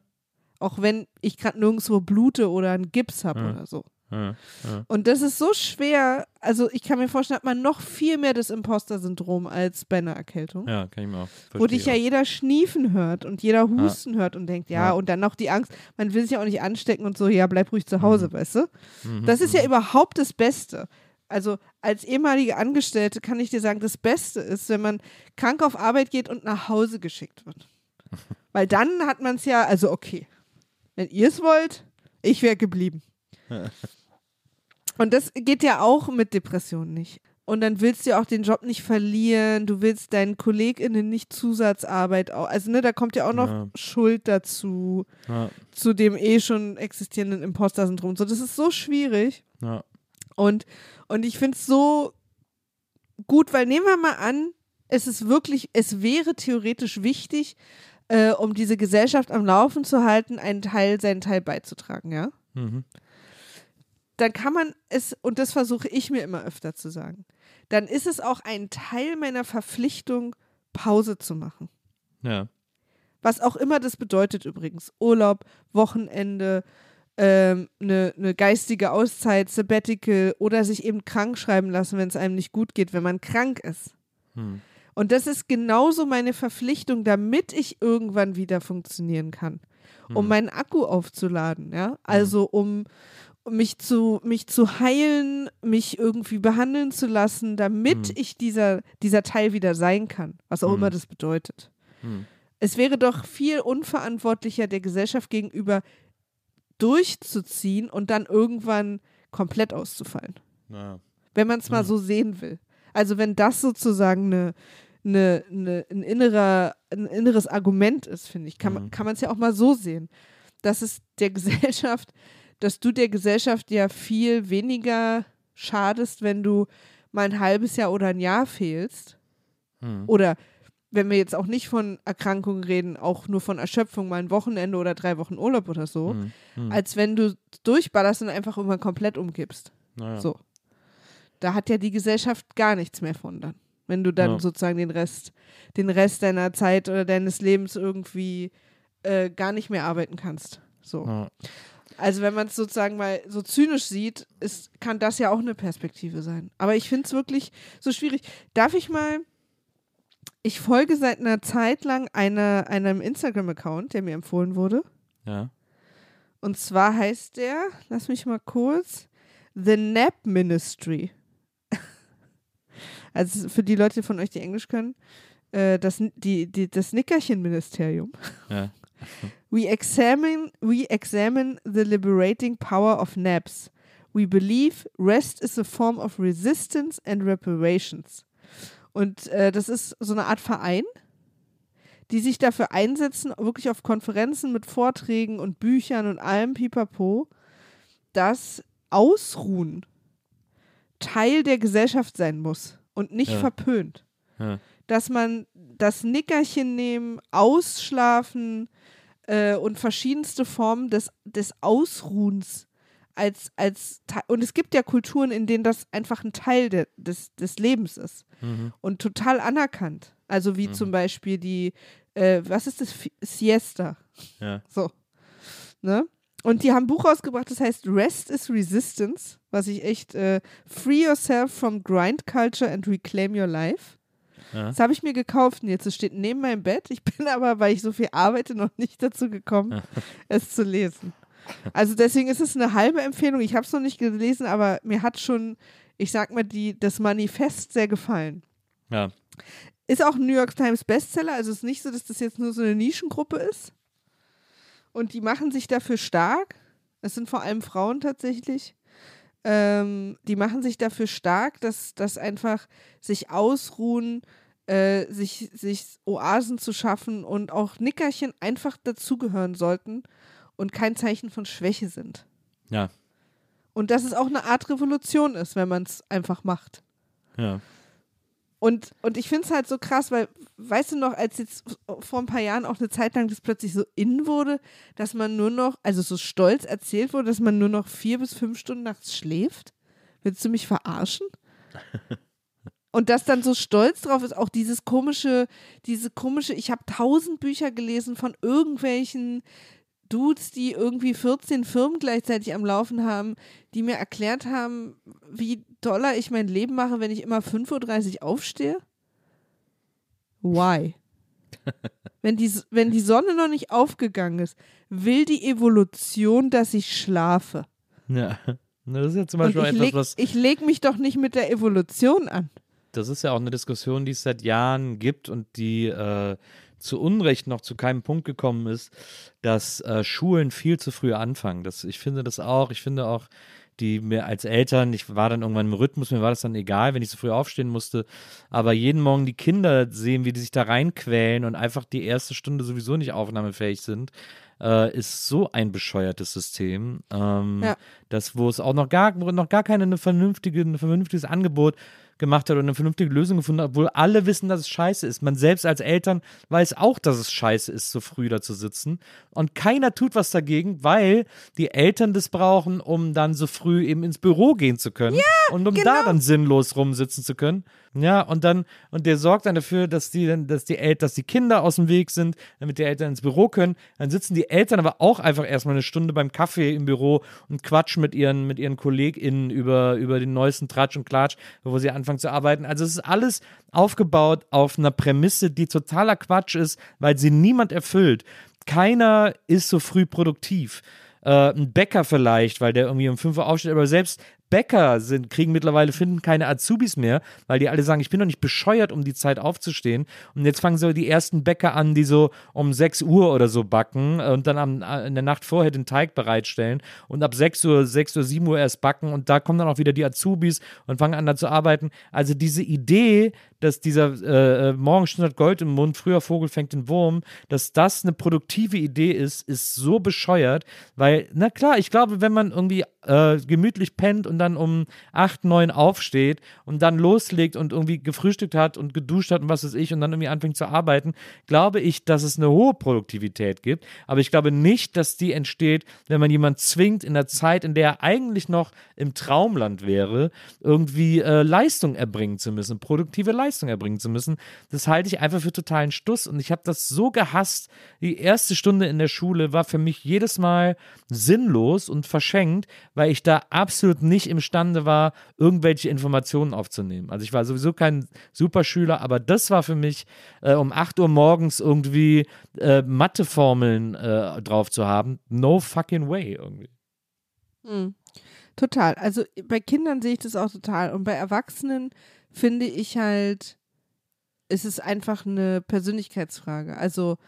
Auch wenn ich gerade nirgendwo blute oder einen Gips habe Ja. oder so. Ja, ja. Und das ist so schwer. Also ich kann mir vorstellen, hat man noch viel mehr das Imposter-Syndrom als bei einer Erkältung. ja, kann ich mir auch wo dich ja jeder schniefen hört und jeder husten hört und denkt, ja, Ja. und dann noch die Angst, man will sich auch nicht anstecken und so, ja, bleib ruhig zu Hause, weißt du? Mhm, Das ist ja überhaupt das Beste. Also als ehemalige Angestellte kann ich dir sagen, das Beste ist, wenn man krank auf Arbeit geht und nach Hause geschickt wird. Weil dann hat man es ja, also okay, wenn ihr es wollt, ich wäre geblieben. Und das geht ja auch mit Depressionen nicht. Und dann willst du auch den Job nicht verlieren, du willst deinen KollegInnen nicht Zusatzarbeit, also ne, da kommt ja auch noch Ja. Schuld dazu, Ja, zu dem eh schon existierenden Imposter-Syndrom. So, das ist so schwierig. ja. Und, und ich finde es so gut, weil nehmen wir mal an, es ist wirklich, es wäre theoretisch wichtig, äh, um diese Gesellschaft am Laufen zu halten, einen Teil, seinen Teil beizutragen, ja? Mhm. Dann kann man es, und das versuche ich mir immer öfter zu sagen, dann ist es auch ein Teil meiner Verpflichtung, Pause zu machen. Ja. Was auch immer das bedeutet übrigens. Urlaub, Wochenende, eine ne ne geistige Auszeit, Sabbatical oder sich eben krank schreiben lassen, wenn es einem nicht gut geht, wenn man krank ist. Hm. Und das ist genauso meine Verpflichtung, damit ich irgendwann wieder funktionieren kann. Um meinen Akku aufzuladen, ja. Also um, um mich zu, mich zu heilen, mich irgendwie behandeln zu lassen, damit Hm. ich dieser, dieser Teil wieder sein kann, was auch Hm. immer das bedeutet. Hm. Es wäre doch viel unverantwortlicher der Gesellschaft gegenüber durchzuziehen und dann irgendwann komplett auszufallen. Ja. Wenn man es mal Mhm. so sehen will. Also wenn das sozusagen eine, eine, eine, ein, innerer, ein inneres Argument ist, finde ich, kann, Mhm. kann man es ja auch mal so sehen. Dass es der Gesellschaft, dass du der Gesellschaft ja viel weniger schadest, wenn du mal ein halbes Jahr oder ein Jahr fehlst. Hm. Oder wenn wir jetzt auch nicht von Erkrankungen reden, auch nur von Erschöpfung, mal ein Wochenende oder drei Wochen Urlaub oder so, Hm. Hm. als wenn du durchballerst und einfach immer komplett umkippst. Naja. So. Da hat ja die Gesellschaft gar nichts mehr von dann. Wenn du dann Ja. sozusagen den Rest, den Rest deiner Zeit oder deines Lebens irgendwie äh, gar nicht mehr arbeiten kannst. So. Ja. Also wenn man es sozusagen mal so zynisch sieht, ist, kann das ja auch eine Perspektive sein. Aber ich finde es wirklich so schwierig. Darf ich mal, ich folge seit einer Zeit lang einer, einem Instagram-Account, der mir empfohlen wurde. ja. Und zwar heißt der, lass mich mal kurz, The Nap Ministry. Also für die Leute von euch, die Englisch können, äh, das, die, die, das Nickerchen-Ministerium. Ja. We examine, we examine the liberating power of naps. We believe rest is a form of resistance and reparations. Und äh, das ist so eine Art Verein, die sich dafür einsetzen, wirklich auf Konferenzen mit Vorträgen und Büchern und allem Pipapo, dass Ausruhen Teil der Gesellschaft sein muss und nicht Ja. verpönt Ja. dass man das Nickerchen nehmen, ausschlafen äh, und verschiedenste Formen des, des Ausruhens als, als und es gibt ja Kulturen, in denen das einfach ein Teil de, des, des Lebens ist Mhm. und total anerkannt. Also wie zum Beispiel die, äh, was ist das? Siesta. Ja. So. Ne? Und die haben ein Buch rausgebracht, das heißt Rest is Resistance, was ich echt äh, Free Yourself from Grind Culture and Reclaim Your Life. Ja. Das habe ich mir gekauft und jetzt es steht neben meinem Bett. Ich bin aber, weil ich so viel arbeite, noch nicht dazu gekommen, es zu lesen. Also deswegen ist es eine halbe Empfehlung. Ich habe es noch nicht gelesen, aber mir hat schon, ich sag mal, die, das Manifest sehr gefallen. Ja. Ist auch ein New York Times Bestseller, also es ist nicht so, dass das jetzt nur so eine Nischengruppe ist. Und die machen sich dafür stark. Es sind vor allem Frauen tatsächlich. Ähm, die machen sich dafür stark, dass, dass einfach sich ausruhen, äh, sich, sich Oasen zu schaffen und auch Nickerchen einfach dazugehören sollten und kein Zeichen von Schwäche sind. Ja. Und dass es auch eine Art Revolution ist, wenn man es einfach macht. Ja. Und, und ich finde es halt so krass, weil, weißt du noch, als jetzt vor ein paar Jahren auch eine Zeit lang das plötzlich so in wurde, dass man nur noch, also so stolz erzählt wurde, dass man nur noch vier bis fünf Stunden nachts schläft? Willst du mich verarschen? Und dass dann so stolz drauf ist, auch dieses komische, diese komische, ich habe tausend Bücher gelesen von irgendwelchen Dudes, die irgendwie 14 Firmen gleichzeitig am Laufen haben, die mir erklärt haben, wie doller ich mein Leben mache, wenn ich immer 5.30 Uhr aufstehe? Why? wenn, die, wenn die Sonne noch nicht aufgegangen ist, will die Evolution, dass ich schlafe. Ja. Das ist ja zum Beispiel ich etwas, leg, was. ich leg mich doch nicht mit der Evolution an. Das ist ja auch eine Diskussion, die es seit Jahren gibt und die äh, zu Unrecht noch zu keinem Punkt gekommen ist, dass äh, Schulen viel zu früh anfangen. Das, ich finde das auch. Ich finde auch, die mir als Eltern, ich war dann irgendwann im Rhythmus, mir war das dann egal, wenn ich so früh aufstehen musste. Aber jeden Morgen die Kinder sehen, wie die sich da reinquälen und einfach die erste Stunde sowieso nicht aufnahmefähig sind, äh, ist so ein bescheuertes System. Ähm, Ja. Das, wo es auch noch gar, noch gar vernünftige, ein vernünftiges Angebot gemacht hat und eine vernünftige Lösung gefunden hat, obwohl alle wissen, dass es scheiße ist. Man selbst als Eltern weiß auch, dass es scheiße ist, so früh da zu sitzen. Und keiner tut was dagegen, weil die Eltern das brauchen, um dann so früh eben ins Büro gehen zu können. und um da genau. dann sinnlos rumsitzen zu können. Ja, und dann, und der sorgt dann dafür, dass die, dass die El dass die Kinder aus dem Weg sind, damit die Eltern ins Büro können. Dann sitzen die Eltern aber auch einfach erstmal eine Stunde beim Kaffee im Büro und quatschen mit ihren, mit ihren KollegInnen über, über den neuesten Tratsch und Klatsch, bevor sie anfangen zu arbeiten. Also es ist alles aufgebaut auf einer Prämisse, die totaler Quatsch ist, weil sie niemand erfüllt. Keiner ist so früh produktiv äh, ein Bäcker vielleicht, weil der irgendwie um 5 Uhr aufsteht, aber selbst Bäcker sind, kriegen mittlerweile, finden keine Azubis mehr, weil die alle sagen, ich bin doch nicht bescheuert, um die Zeit aufzustehen. Und jetzt fangen so die ersten Bäcker an, die so um 6 Uhr oder so backen und dann am, äh, in der Nacht vorher den Teig bereitstellen und ab 6 Uhr, 6 Uhr, 7 Uhr erst backen und da kommen dann auch wieder die Azubis und fangen an da zu arbeiten. Also diese Idee, dass dieser äh, äh, Morgenstund hat Gold im Mund, früher Vogel fängt den Wurm, dass das eine produktive Idee ist, ist so bescheuert, weil, na klar, ich glaube, wenn man irgendwie äh, gemütlich pennt und dann um 8, 9 aufsteht und dann loslegt und irgendwie gefrühstückt hat und geduscht hat und was weiß ich und dann irgendwie anfängt zu arbeiten, glaube ich, dass es eine hohe Produktivität gibt. Aber ich glaube nicht, dass die entsteht, wenn man jemand zwingt, in der Zeit, in der er eigentlich noch im Traumland wäre, irgendwie äh, Leistung erbringen zu müssen, produktive Leistung erbringen zu müssen. Das halte ich einfach für totalen Stuss und ich habe das so gehasst. Die erste Stunde in der Schule war für mich jedes Mal sinnlos und verschenkt, weil ich da absolut nicht imstande war, irgendwelche Informationen aufzunehmen. Also ich war sowieso kein Superschüler, aber das war für mich, äh, um 8 Uhr morgens irgendwie äh, Matheformeln äh, drauf zu haben, no fucking way irgendwie. Hm. Total. Also bei Kindern sehe ich das auch total. Und bei Erwachsenen finde ich halt, es ist einfach eine Persönlichkeitsfrage. Also,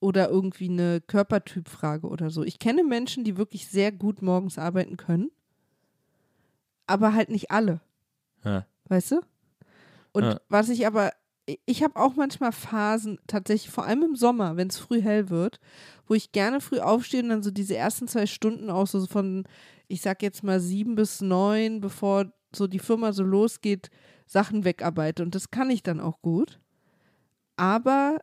oder irgendwie eine Körpertypfrage oder so. Ich kenne Menschen, die wirklich sehr gut morgens arbeiten können, aber halt nicht alle. Ja. Weißt du? Und Ja. was ich aber, ich habe auch manchmal Phasen, tatsächlich, vor allem im Sommer, wenn es früh hell wird, wo ich gerne früh aufstehe und dann so diese ersten zwei Stunden auch so von, ich sag jetzt mal sieben bis neun, bevor so die Firma so losgeht, Sachen wegarbeite. Und das kann ich dann auch gut. Aber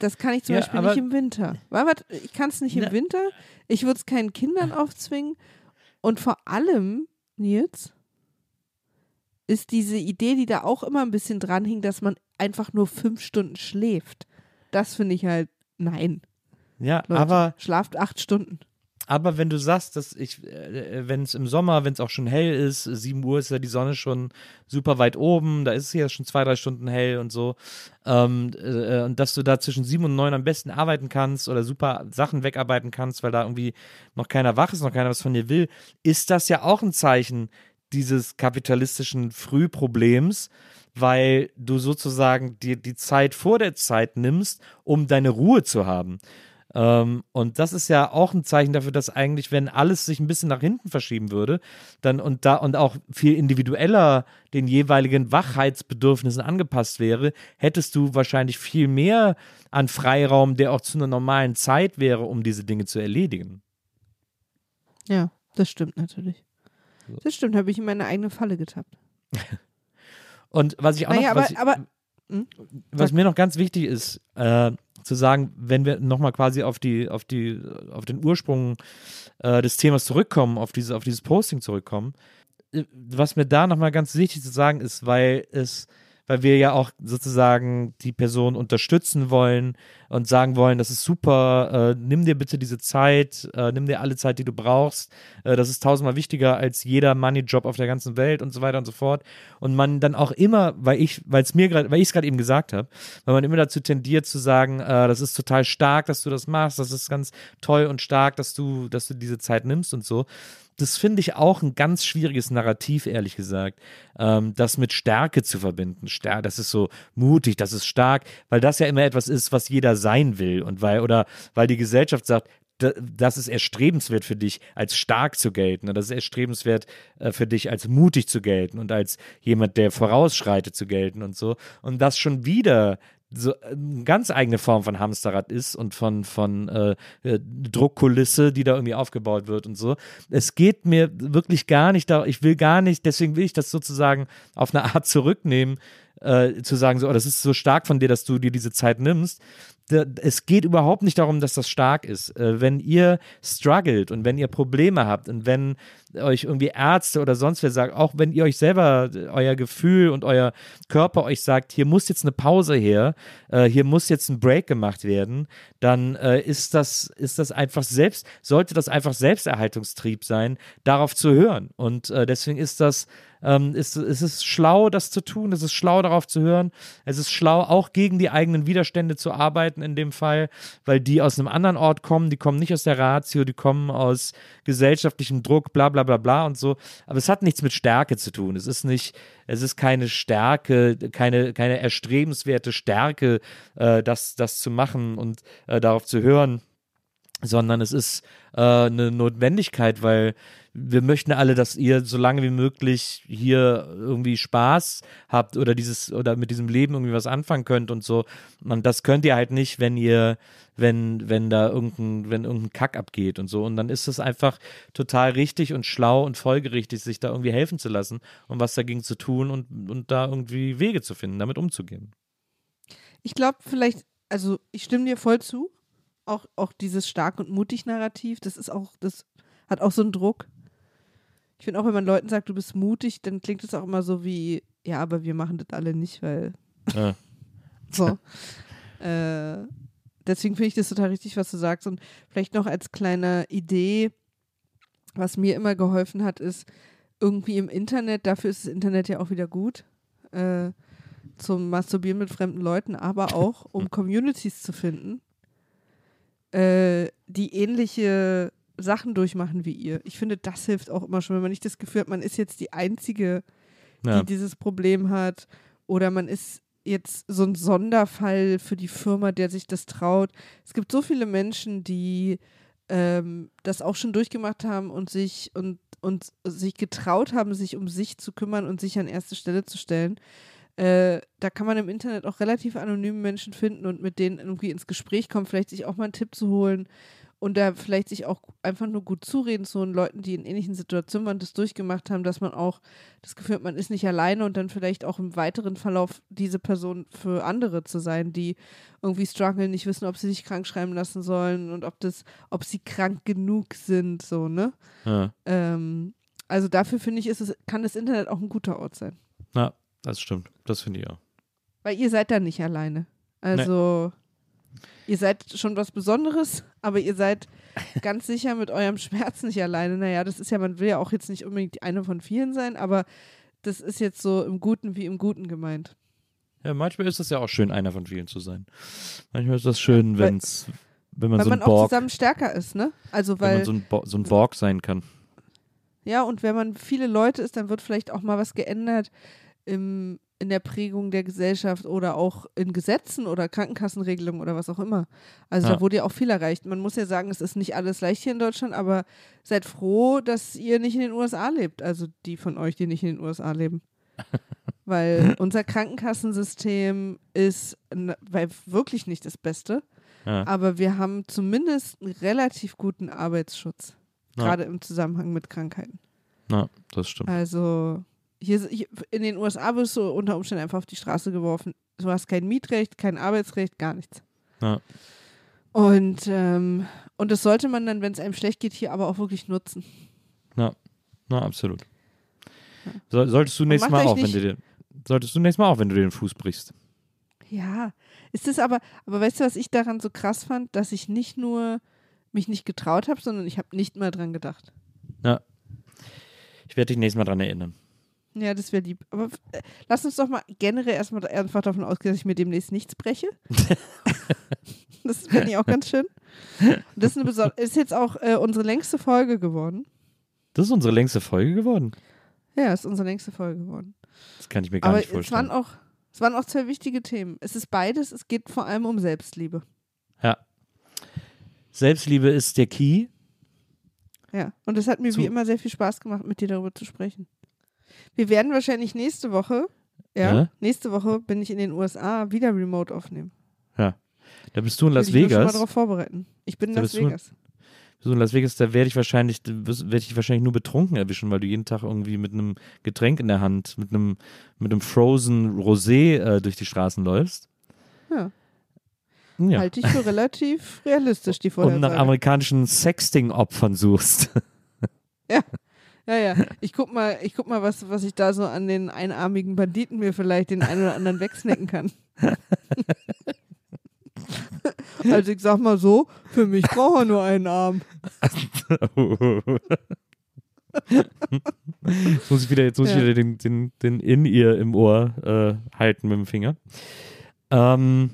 das kann ich zum Ja, Beispiel nicht im Winter. Warte, ich kann es nicht im Na- Winter. Ich würde es keinen Kindern aufzwingen. Und vor allem, Nils, ist diese Idee, die da auch immer ein bisschen dran hing, dass man einfach nur fünf Stunden schläft. Das finde ich halt, nein. Ja, Leute, aber Schlaft acht Stunden. Aber wenn du sagst, dass ich, äh, wenn es im Sommer, wenn es auch schon hell ist, 7 Uhr ist ja die Sonne schon super weit oben, da ist es ja schon zwei, drei Stunden hell und so, ähm, äh, und dass du da zwischen 7 und 9 am besten arbeiten kannst oder super Sachen wegarbeiten kannst, weil da irgendwie noch keiner wach ist, noch keiner was von dir will, ist das ja auch ein Zeichen dieses kapitalistischen Frühproblems, weil du sozusagen dir die Zeit vor der Zeit nimmst, um deine Ruhe zu haben. Ähm, und das ist ja auch ein Zeichen dafür, dass eigentlich, wenn alles sich ein bisschen nach hinten verschieben würde, dann und da und auch viel individueller den jeweiligen Wachheitsbedürfnissen angepasst wäre, hättest du wahrscheinlich viel mehr an Freiraum, der auch zu einer normalen Zeit wäre, um diese Dinge zu erledigen. Ja, das stimmt natürlich. Das stimmt, habe ich in meine eigene Falle getappt. Und was ich auch Naja, noch, aber, ich, aber hm? was mir noch ganz wichtig ist, äh, zu sagen, wenn wir nochmal quasi auf die, auf die, auf den Ursprung äh, des Themas zurückkommen, auf diese, auf dieses Posting zurückkommen, äh, was mir da nochmal ganz wichtig zu sagen ist, weil es, weil wir ja auch sozusagen die Person unterstützen wollen und sagen wollen, das ist super, äh, nimm dir bitte diese Zeit, äh, nimm dir alle Zeit, die du brauchst. Äh, das ist tausendmal wichtiger als jeder Money-Job auf der ganzen Welt und so weiter und so fort. Und man dann auch immer, weil ich, weil es mir gerade, weil ich es gerade eben gesagt habe, weil man immer dazu tendiert zu sagen, äh, das ist total stark, dass du das machst, das ist ganz toll und stark, dass du, dass du diese Zeit nimmst und so das finde ich auch ein ganz schwieriges Narrativ, ehrlich gesagt, ähm, das mit Stärke zu verbinden. Stär das ist so mutig, das ist stark, weil das ja immer etwas ist, was jeder sein will und weil, oder weil die Gesellschaft sagt, das ist erstrebenswert für dich, als stark zu gelten. Und das ist erstrebenswert äh, für dich, als mutig zu gelten und als jemand, der vorausschreitet, zu gelten und so. Und das schon wieder so eine ganz eigene Form von Hamsterrad ist und von, von äh, äh, Druckkulisse, die da irgendwie aufgebaut wird und so. Es geht mir wirklich gar nicht da, ich will gar nicht, deswegen will ich das sozusagen auf eine Art zurücknehmen, äh, zu sagen, so, oh, das ist so stark von dir, dass du dir diese Zeit nimmst, es geht überhaupt nicht darum, dass das stark ist. Äh, wenn ihr struggelt und wenn ihr Probleme habt und wenn euch irgendwie Ärzte oder sonst wer sagt, auch wenn ihr euch selber, euer Gefühl und euer Körper euch sagt, hier muss jetzt eine Pause her, äh, hier muss jetzt ein Break gemacht werden, dann äh, ist das, ist das einfach selbst, sollte das einfach Selbsterhaltungstrieb sein, darauf zu hören. Und deswegen ist das ähm, ist, ist es schlau, das zu tun. Es ist schlau, darauf zu hören. Es ist schlau, auch gegen die eigenen Widerstände zu arbeiten in dem Fall, weil die aus einem anderen Ort kommen. Die kommen nicht aus der Ratio, die kommen aus gesellschaftlichem Druck, bla bla bla bla und so. Aber es hat nichts mit Stärke zu tun. Es ist nicht, es ist keine Stärke, keine, keine erstrebenswerte Stärke, äh, das, das zu machen und äh, darauf zu hören sondern es ist äh, eine Notwendigkeit, weil wir möchten alle, dass ihr so lange wie möglich hier irgendwie Spaß habt oder dieses oder mit diesem Leben irgendwie was anfangen könnt und so. Und das könnt ihr halt nicht, wenn ihr, wenn, wenn da irgendein, wenn irgendein Kack abgeht und so. Und dann ist es einfach total richtig und schlau und folgerichtig, sich da irgendwie helfen zu lassen und was dagegen zu tun und, und da irgendwie Wege zu finden, damit umzugehen. Ich glaube, vielleicht, also ich stimme dir voll zu. Auch, auch dieses stark und mutig Narrativ, das ist auch, das hat auch so einen Druck. Ich finde auch, wenn man Leuten sagt, du bist mutig, dann klingt es auch immer so wie, ja, aber wir machen das alle nicht, weil. Ja. so. äh, deswegen finde ich das total richtig, was du sagst. Und vielleicht noch als kleine Idee, was mir immer geholfen hat, ist irgendwie im Internet, dafür ist das Internet ja auch wieder gut, äh, zum Masturbieren mit fremden Leuten, aber auch um Communities zu finden, äh, die ähnliche Sachen durchmachen wie ihr. Ich finde, das hilft auch immer schon, wenn man nicht das Gefühl hat, man ist jetzt die Einzige, die ja. dieses Problem hat oder man ist jetzt so ein Sonderfall für die Firma, der sich das traut. Es gibt so viele Menschen, die ähm, das auch schon durchgemacht haben und sich und, und sich getraut haben, sich um sich zu kümmern und sich an erste Stelle zu stellen. Äh, da kann man im Internet auch relativ anonyme Menschen finden und mit denen irgendwie ins Gespräch kommen, vielleicht sich auch mal einen Tipp zu holen und da vielleicht sich auch einfach nur gut zureden zu den Leuten, die in ähnlichen Situationen waren, das durchgemacht haben, dass man auch das Gefühl hat, man ist nicht alleine und dann vielleicht auch im weiteren Verlauf diese Person für andere zu sein, die irgendwie strugglen, nicht wissen, ob sie sich krank schreiben lassen sollen und ob das, ob sie krank genug sind, so, ne? Ja. Ähm, also dafür finde ich, ist es, kann das Internet auch ein guter Ort sein. Ja, das stimmt. Das finde ich auch. Weil ihr seid da nicht alleine. Also. Nee ihr seid schon was Besonderes, aber ihr seid ganz sicher mit eurem Schmerz nicht alleine. Naja, das ist ja, man will ja auch jetzt nicht unbedingt eine von vielen sein, aber das ist jetzt so im Guten wie im Guten gemeint. Ja, manchmal ist es ja auch schön, einer von vielen zu sein. Manchmal ist das schön, wenn's, wenn man weil so ein man Borg, auch zusammen stärker ist, ne? Also weil wenn man so ein, Bo so ein Borg sein kann. Ja, und wenn man viele Leute ist, dann wird vielleicht auch mal was geändert im, in der Prägung der Gesellschaft oder auch in Gesetzen oder Krankenkassenregelungen oder was auch immer. Also ja. da wurde ja auch viel erreicht. Man muss ja sagen, es ist nicht alles leicht hier in Deutschland, aber seid froh, dass ihr nicht in den USA lebt. Also die von euch, die nicht in den USA leben. Weil unser Krankenkassensystem ist weil wirklich nicht das Beste. Ja. Aber wir haben zumindest einen relativ guten Arbeitsschutz. Ja. Gerade im Zusammenhang mit Krankheiten. Ja, das stimmt. Also hier, hier, in den USA wirst du unter Umständen einfach auf die Straße geworfen. Du hast kein Mietrecht, kein Arbeitsrecht, gar nichts. Ja. Und, ähm, und das sollte man dann, wenn es einem schlecht geht, hier aber auch wirklich nutzen. Ja, na, absolut. So, solltest du nächstes Mal auch, wenn du dir. solltest du nächstes Mal auch, wenn du dir den Fuß brichst. Ja, ist es aber, aber weißt du, was ich daran so krass fand, dass ich nicht nur mich nicht getraut habe, sondern ich habe nicht mal dran gedacht. Ja. Ich werde dich nächstes Mal dran erinnern. Ja, das wäre lieb. Aber äh, lass uns doch mal generell erstmal einfach davon ausgehen, dass ich mir demnächst nichts breche. das fände ich auch ganz schön. Und das ist, ist jetzt auch äh, unsere längste Folge geworden. Das ist unsere längste Folge geworden. Ja, ist unsere längste Folge geworden. Das kann ich mir gar Aber nicht es waren, vorstellen. auch, es waren auch zwei wichtige Themen. Es ist beides, es geht vor allem um Selbstliebe. Ja. Selbstliebe ist der Key. Ja, und es hat mir Zu- wie immer sehr viel Spaß gemacht, mit dir darüber zu sprechen. Wir werden wahrscheinlich nächste Woche, ja, Ja. nächste Woche bin ich in den USA wieder remote aufnehmen. Da bist du in Ich Las dich nur schon mal Vegas. darauf vorbereiten. Ich bin in Da Las Vegas. Bist du in Las Vegas, da werde ich wahrscheinlich, werde ich wahrscheinlich nur betrunken erwischen, weil du jeden Tag irgendwie mit einem Getränk in der Hand, mit einem, mit einem Frozen Rosé äh, durch die Straßen läufst. Ja. Ja. Halte ich für relativ realistisch, die und nach Vorhersage. amerikanischen Sexting-Opfern suchst. ja, ja. Ich guck mal, ich guck mal, was, was ich da so an den einarmigen Banditen mir vielleicht den einen oder anderen wegsnacken kann. also ich sag mal so, für mich braucht er nur einen Arm. jetzt muss ich wieder, jetzt muss Ja. ich wieder den, den, den In-Ear im Ohr äh, halten mit dem Finger. Ähm,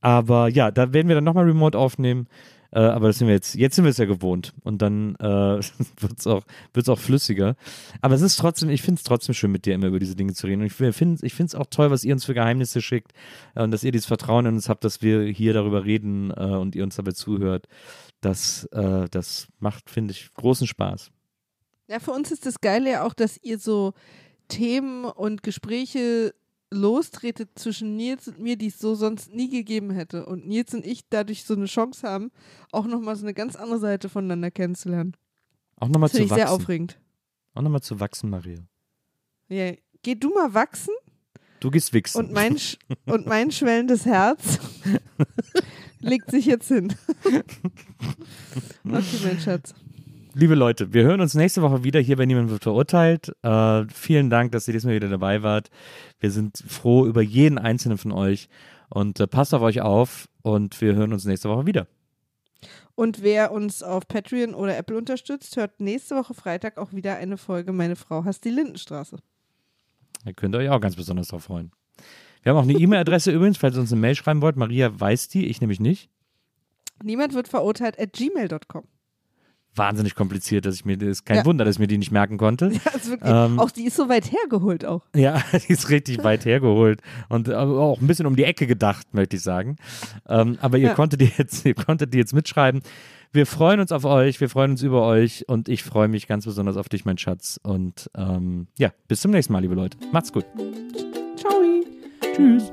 aber ja, da werden wir dann nochmal Remote aufnehmen. Äh, aber das sind wir jetzt, jetzt sind wir es ja gewohnt. Und dann äh, wird es auch, wird's auch flüssiger. Aber es ist trotzdem, ich finde es trotzdem schön, mit dir immer über diese Dinge zu reden. Und ich finde ich es auch toll, was ihr uns für Geheimnisse schickt äh, und dass ihr dieses Vertrauen in uns habt, dass wir hier darüber reden äh, und ihr uns dabei zuhört. Das, äh, das macht, finde ich, großen Spaß. Ja, für uns ist das Geile ja auch, dass ihr so Themen und Gespräche lostretet zwischen Nils und mir, die es so sonst nie gegeben hätte. Und Nils und ich dadurch so eine Chance haben, auch nochmal so eine ganz andere Seite voneinander kennenzulernen. Auch nochmal zu wachsen. sehr aufregend. Auch nochmal zu wachsen, Maria. Ja, geh du mal wachsen Du gehst wichsen. und mein, sch und mein schwellendes Herz legt sich jetzt hin. okay, mein Schatz. Liebe Leute, wir hören uns nächste Woche wieder hier bei Niemand wird verurteilt. Äh, vielen Dank, dass ihr diesmal wieder dabei wart. Wir sind froh über jeden einzelnen von euch und äh, passt auf euch auf und wir hören uns nächste Woche wieder. Und wer uns auf Patreon oder Apple unterstützt, hört nächste Woche Freitag auch wieder eine Folge Meine Frau hasst die Lindenstraße. Da könnt ihr euch auch ganz besonders drauf freuen. Wir haben auch eine E-Mail-Adresse übrigens, falls ihr uns eine Mail schreiben wollt. Maria weiß die, ich nämlich nicht. Niemand wird verurteilt at gmail.com. Wahnsinnig kompliziert, dass ich mir, das ist kein Ja. Wunder, dass ich mir die nicht merken konnte. Ja, ist wirklich, Ähm, auch die ist so weit hergeholt auch. Ja, die ist richtig weit hergeholt und äh, auch ein bisschen um die Ecke gedacht, möchte ich sagen. Ähm, aber ihr Ja. konntet die jetzt, ihr konntet die jetzt mitschreiben. Wir freuen uns auf euch, wir freuen uns über euch und ich freue mich ganz besonders auf dich, mein Schatz. Und ähm, ja, bis zum nächsten Mal, liebe Leute. Macht's gut. Ciao. Tschüss.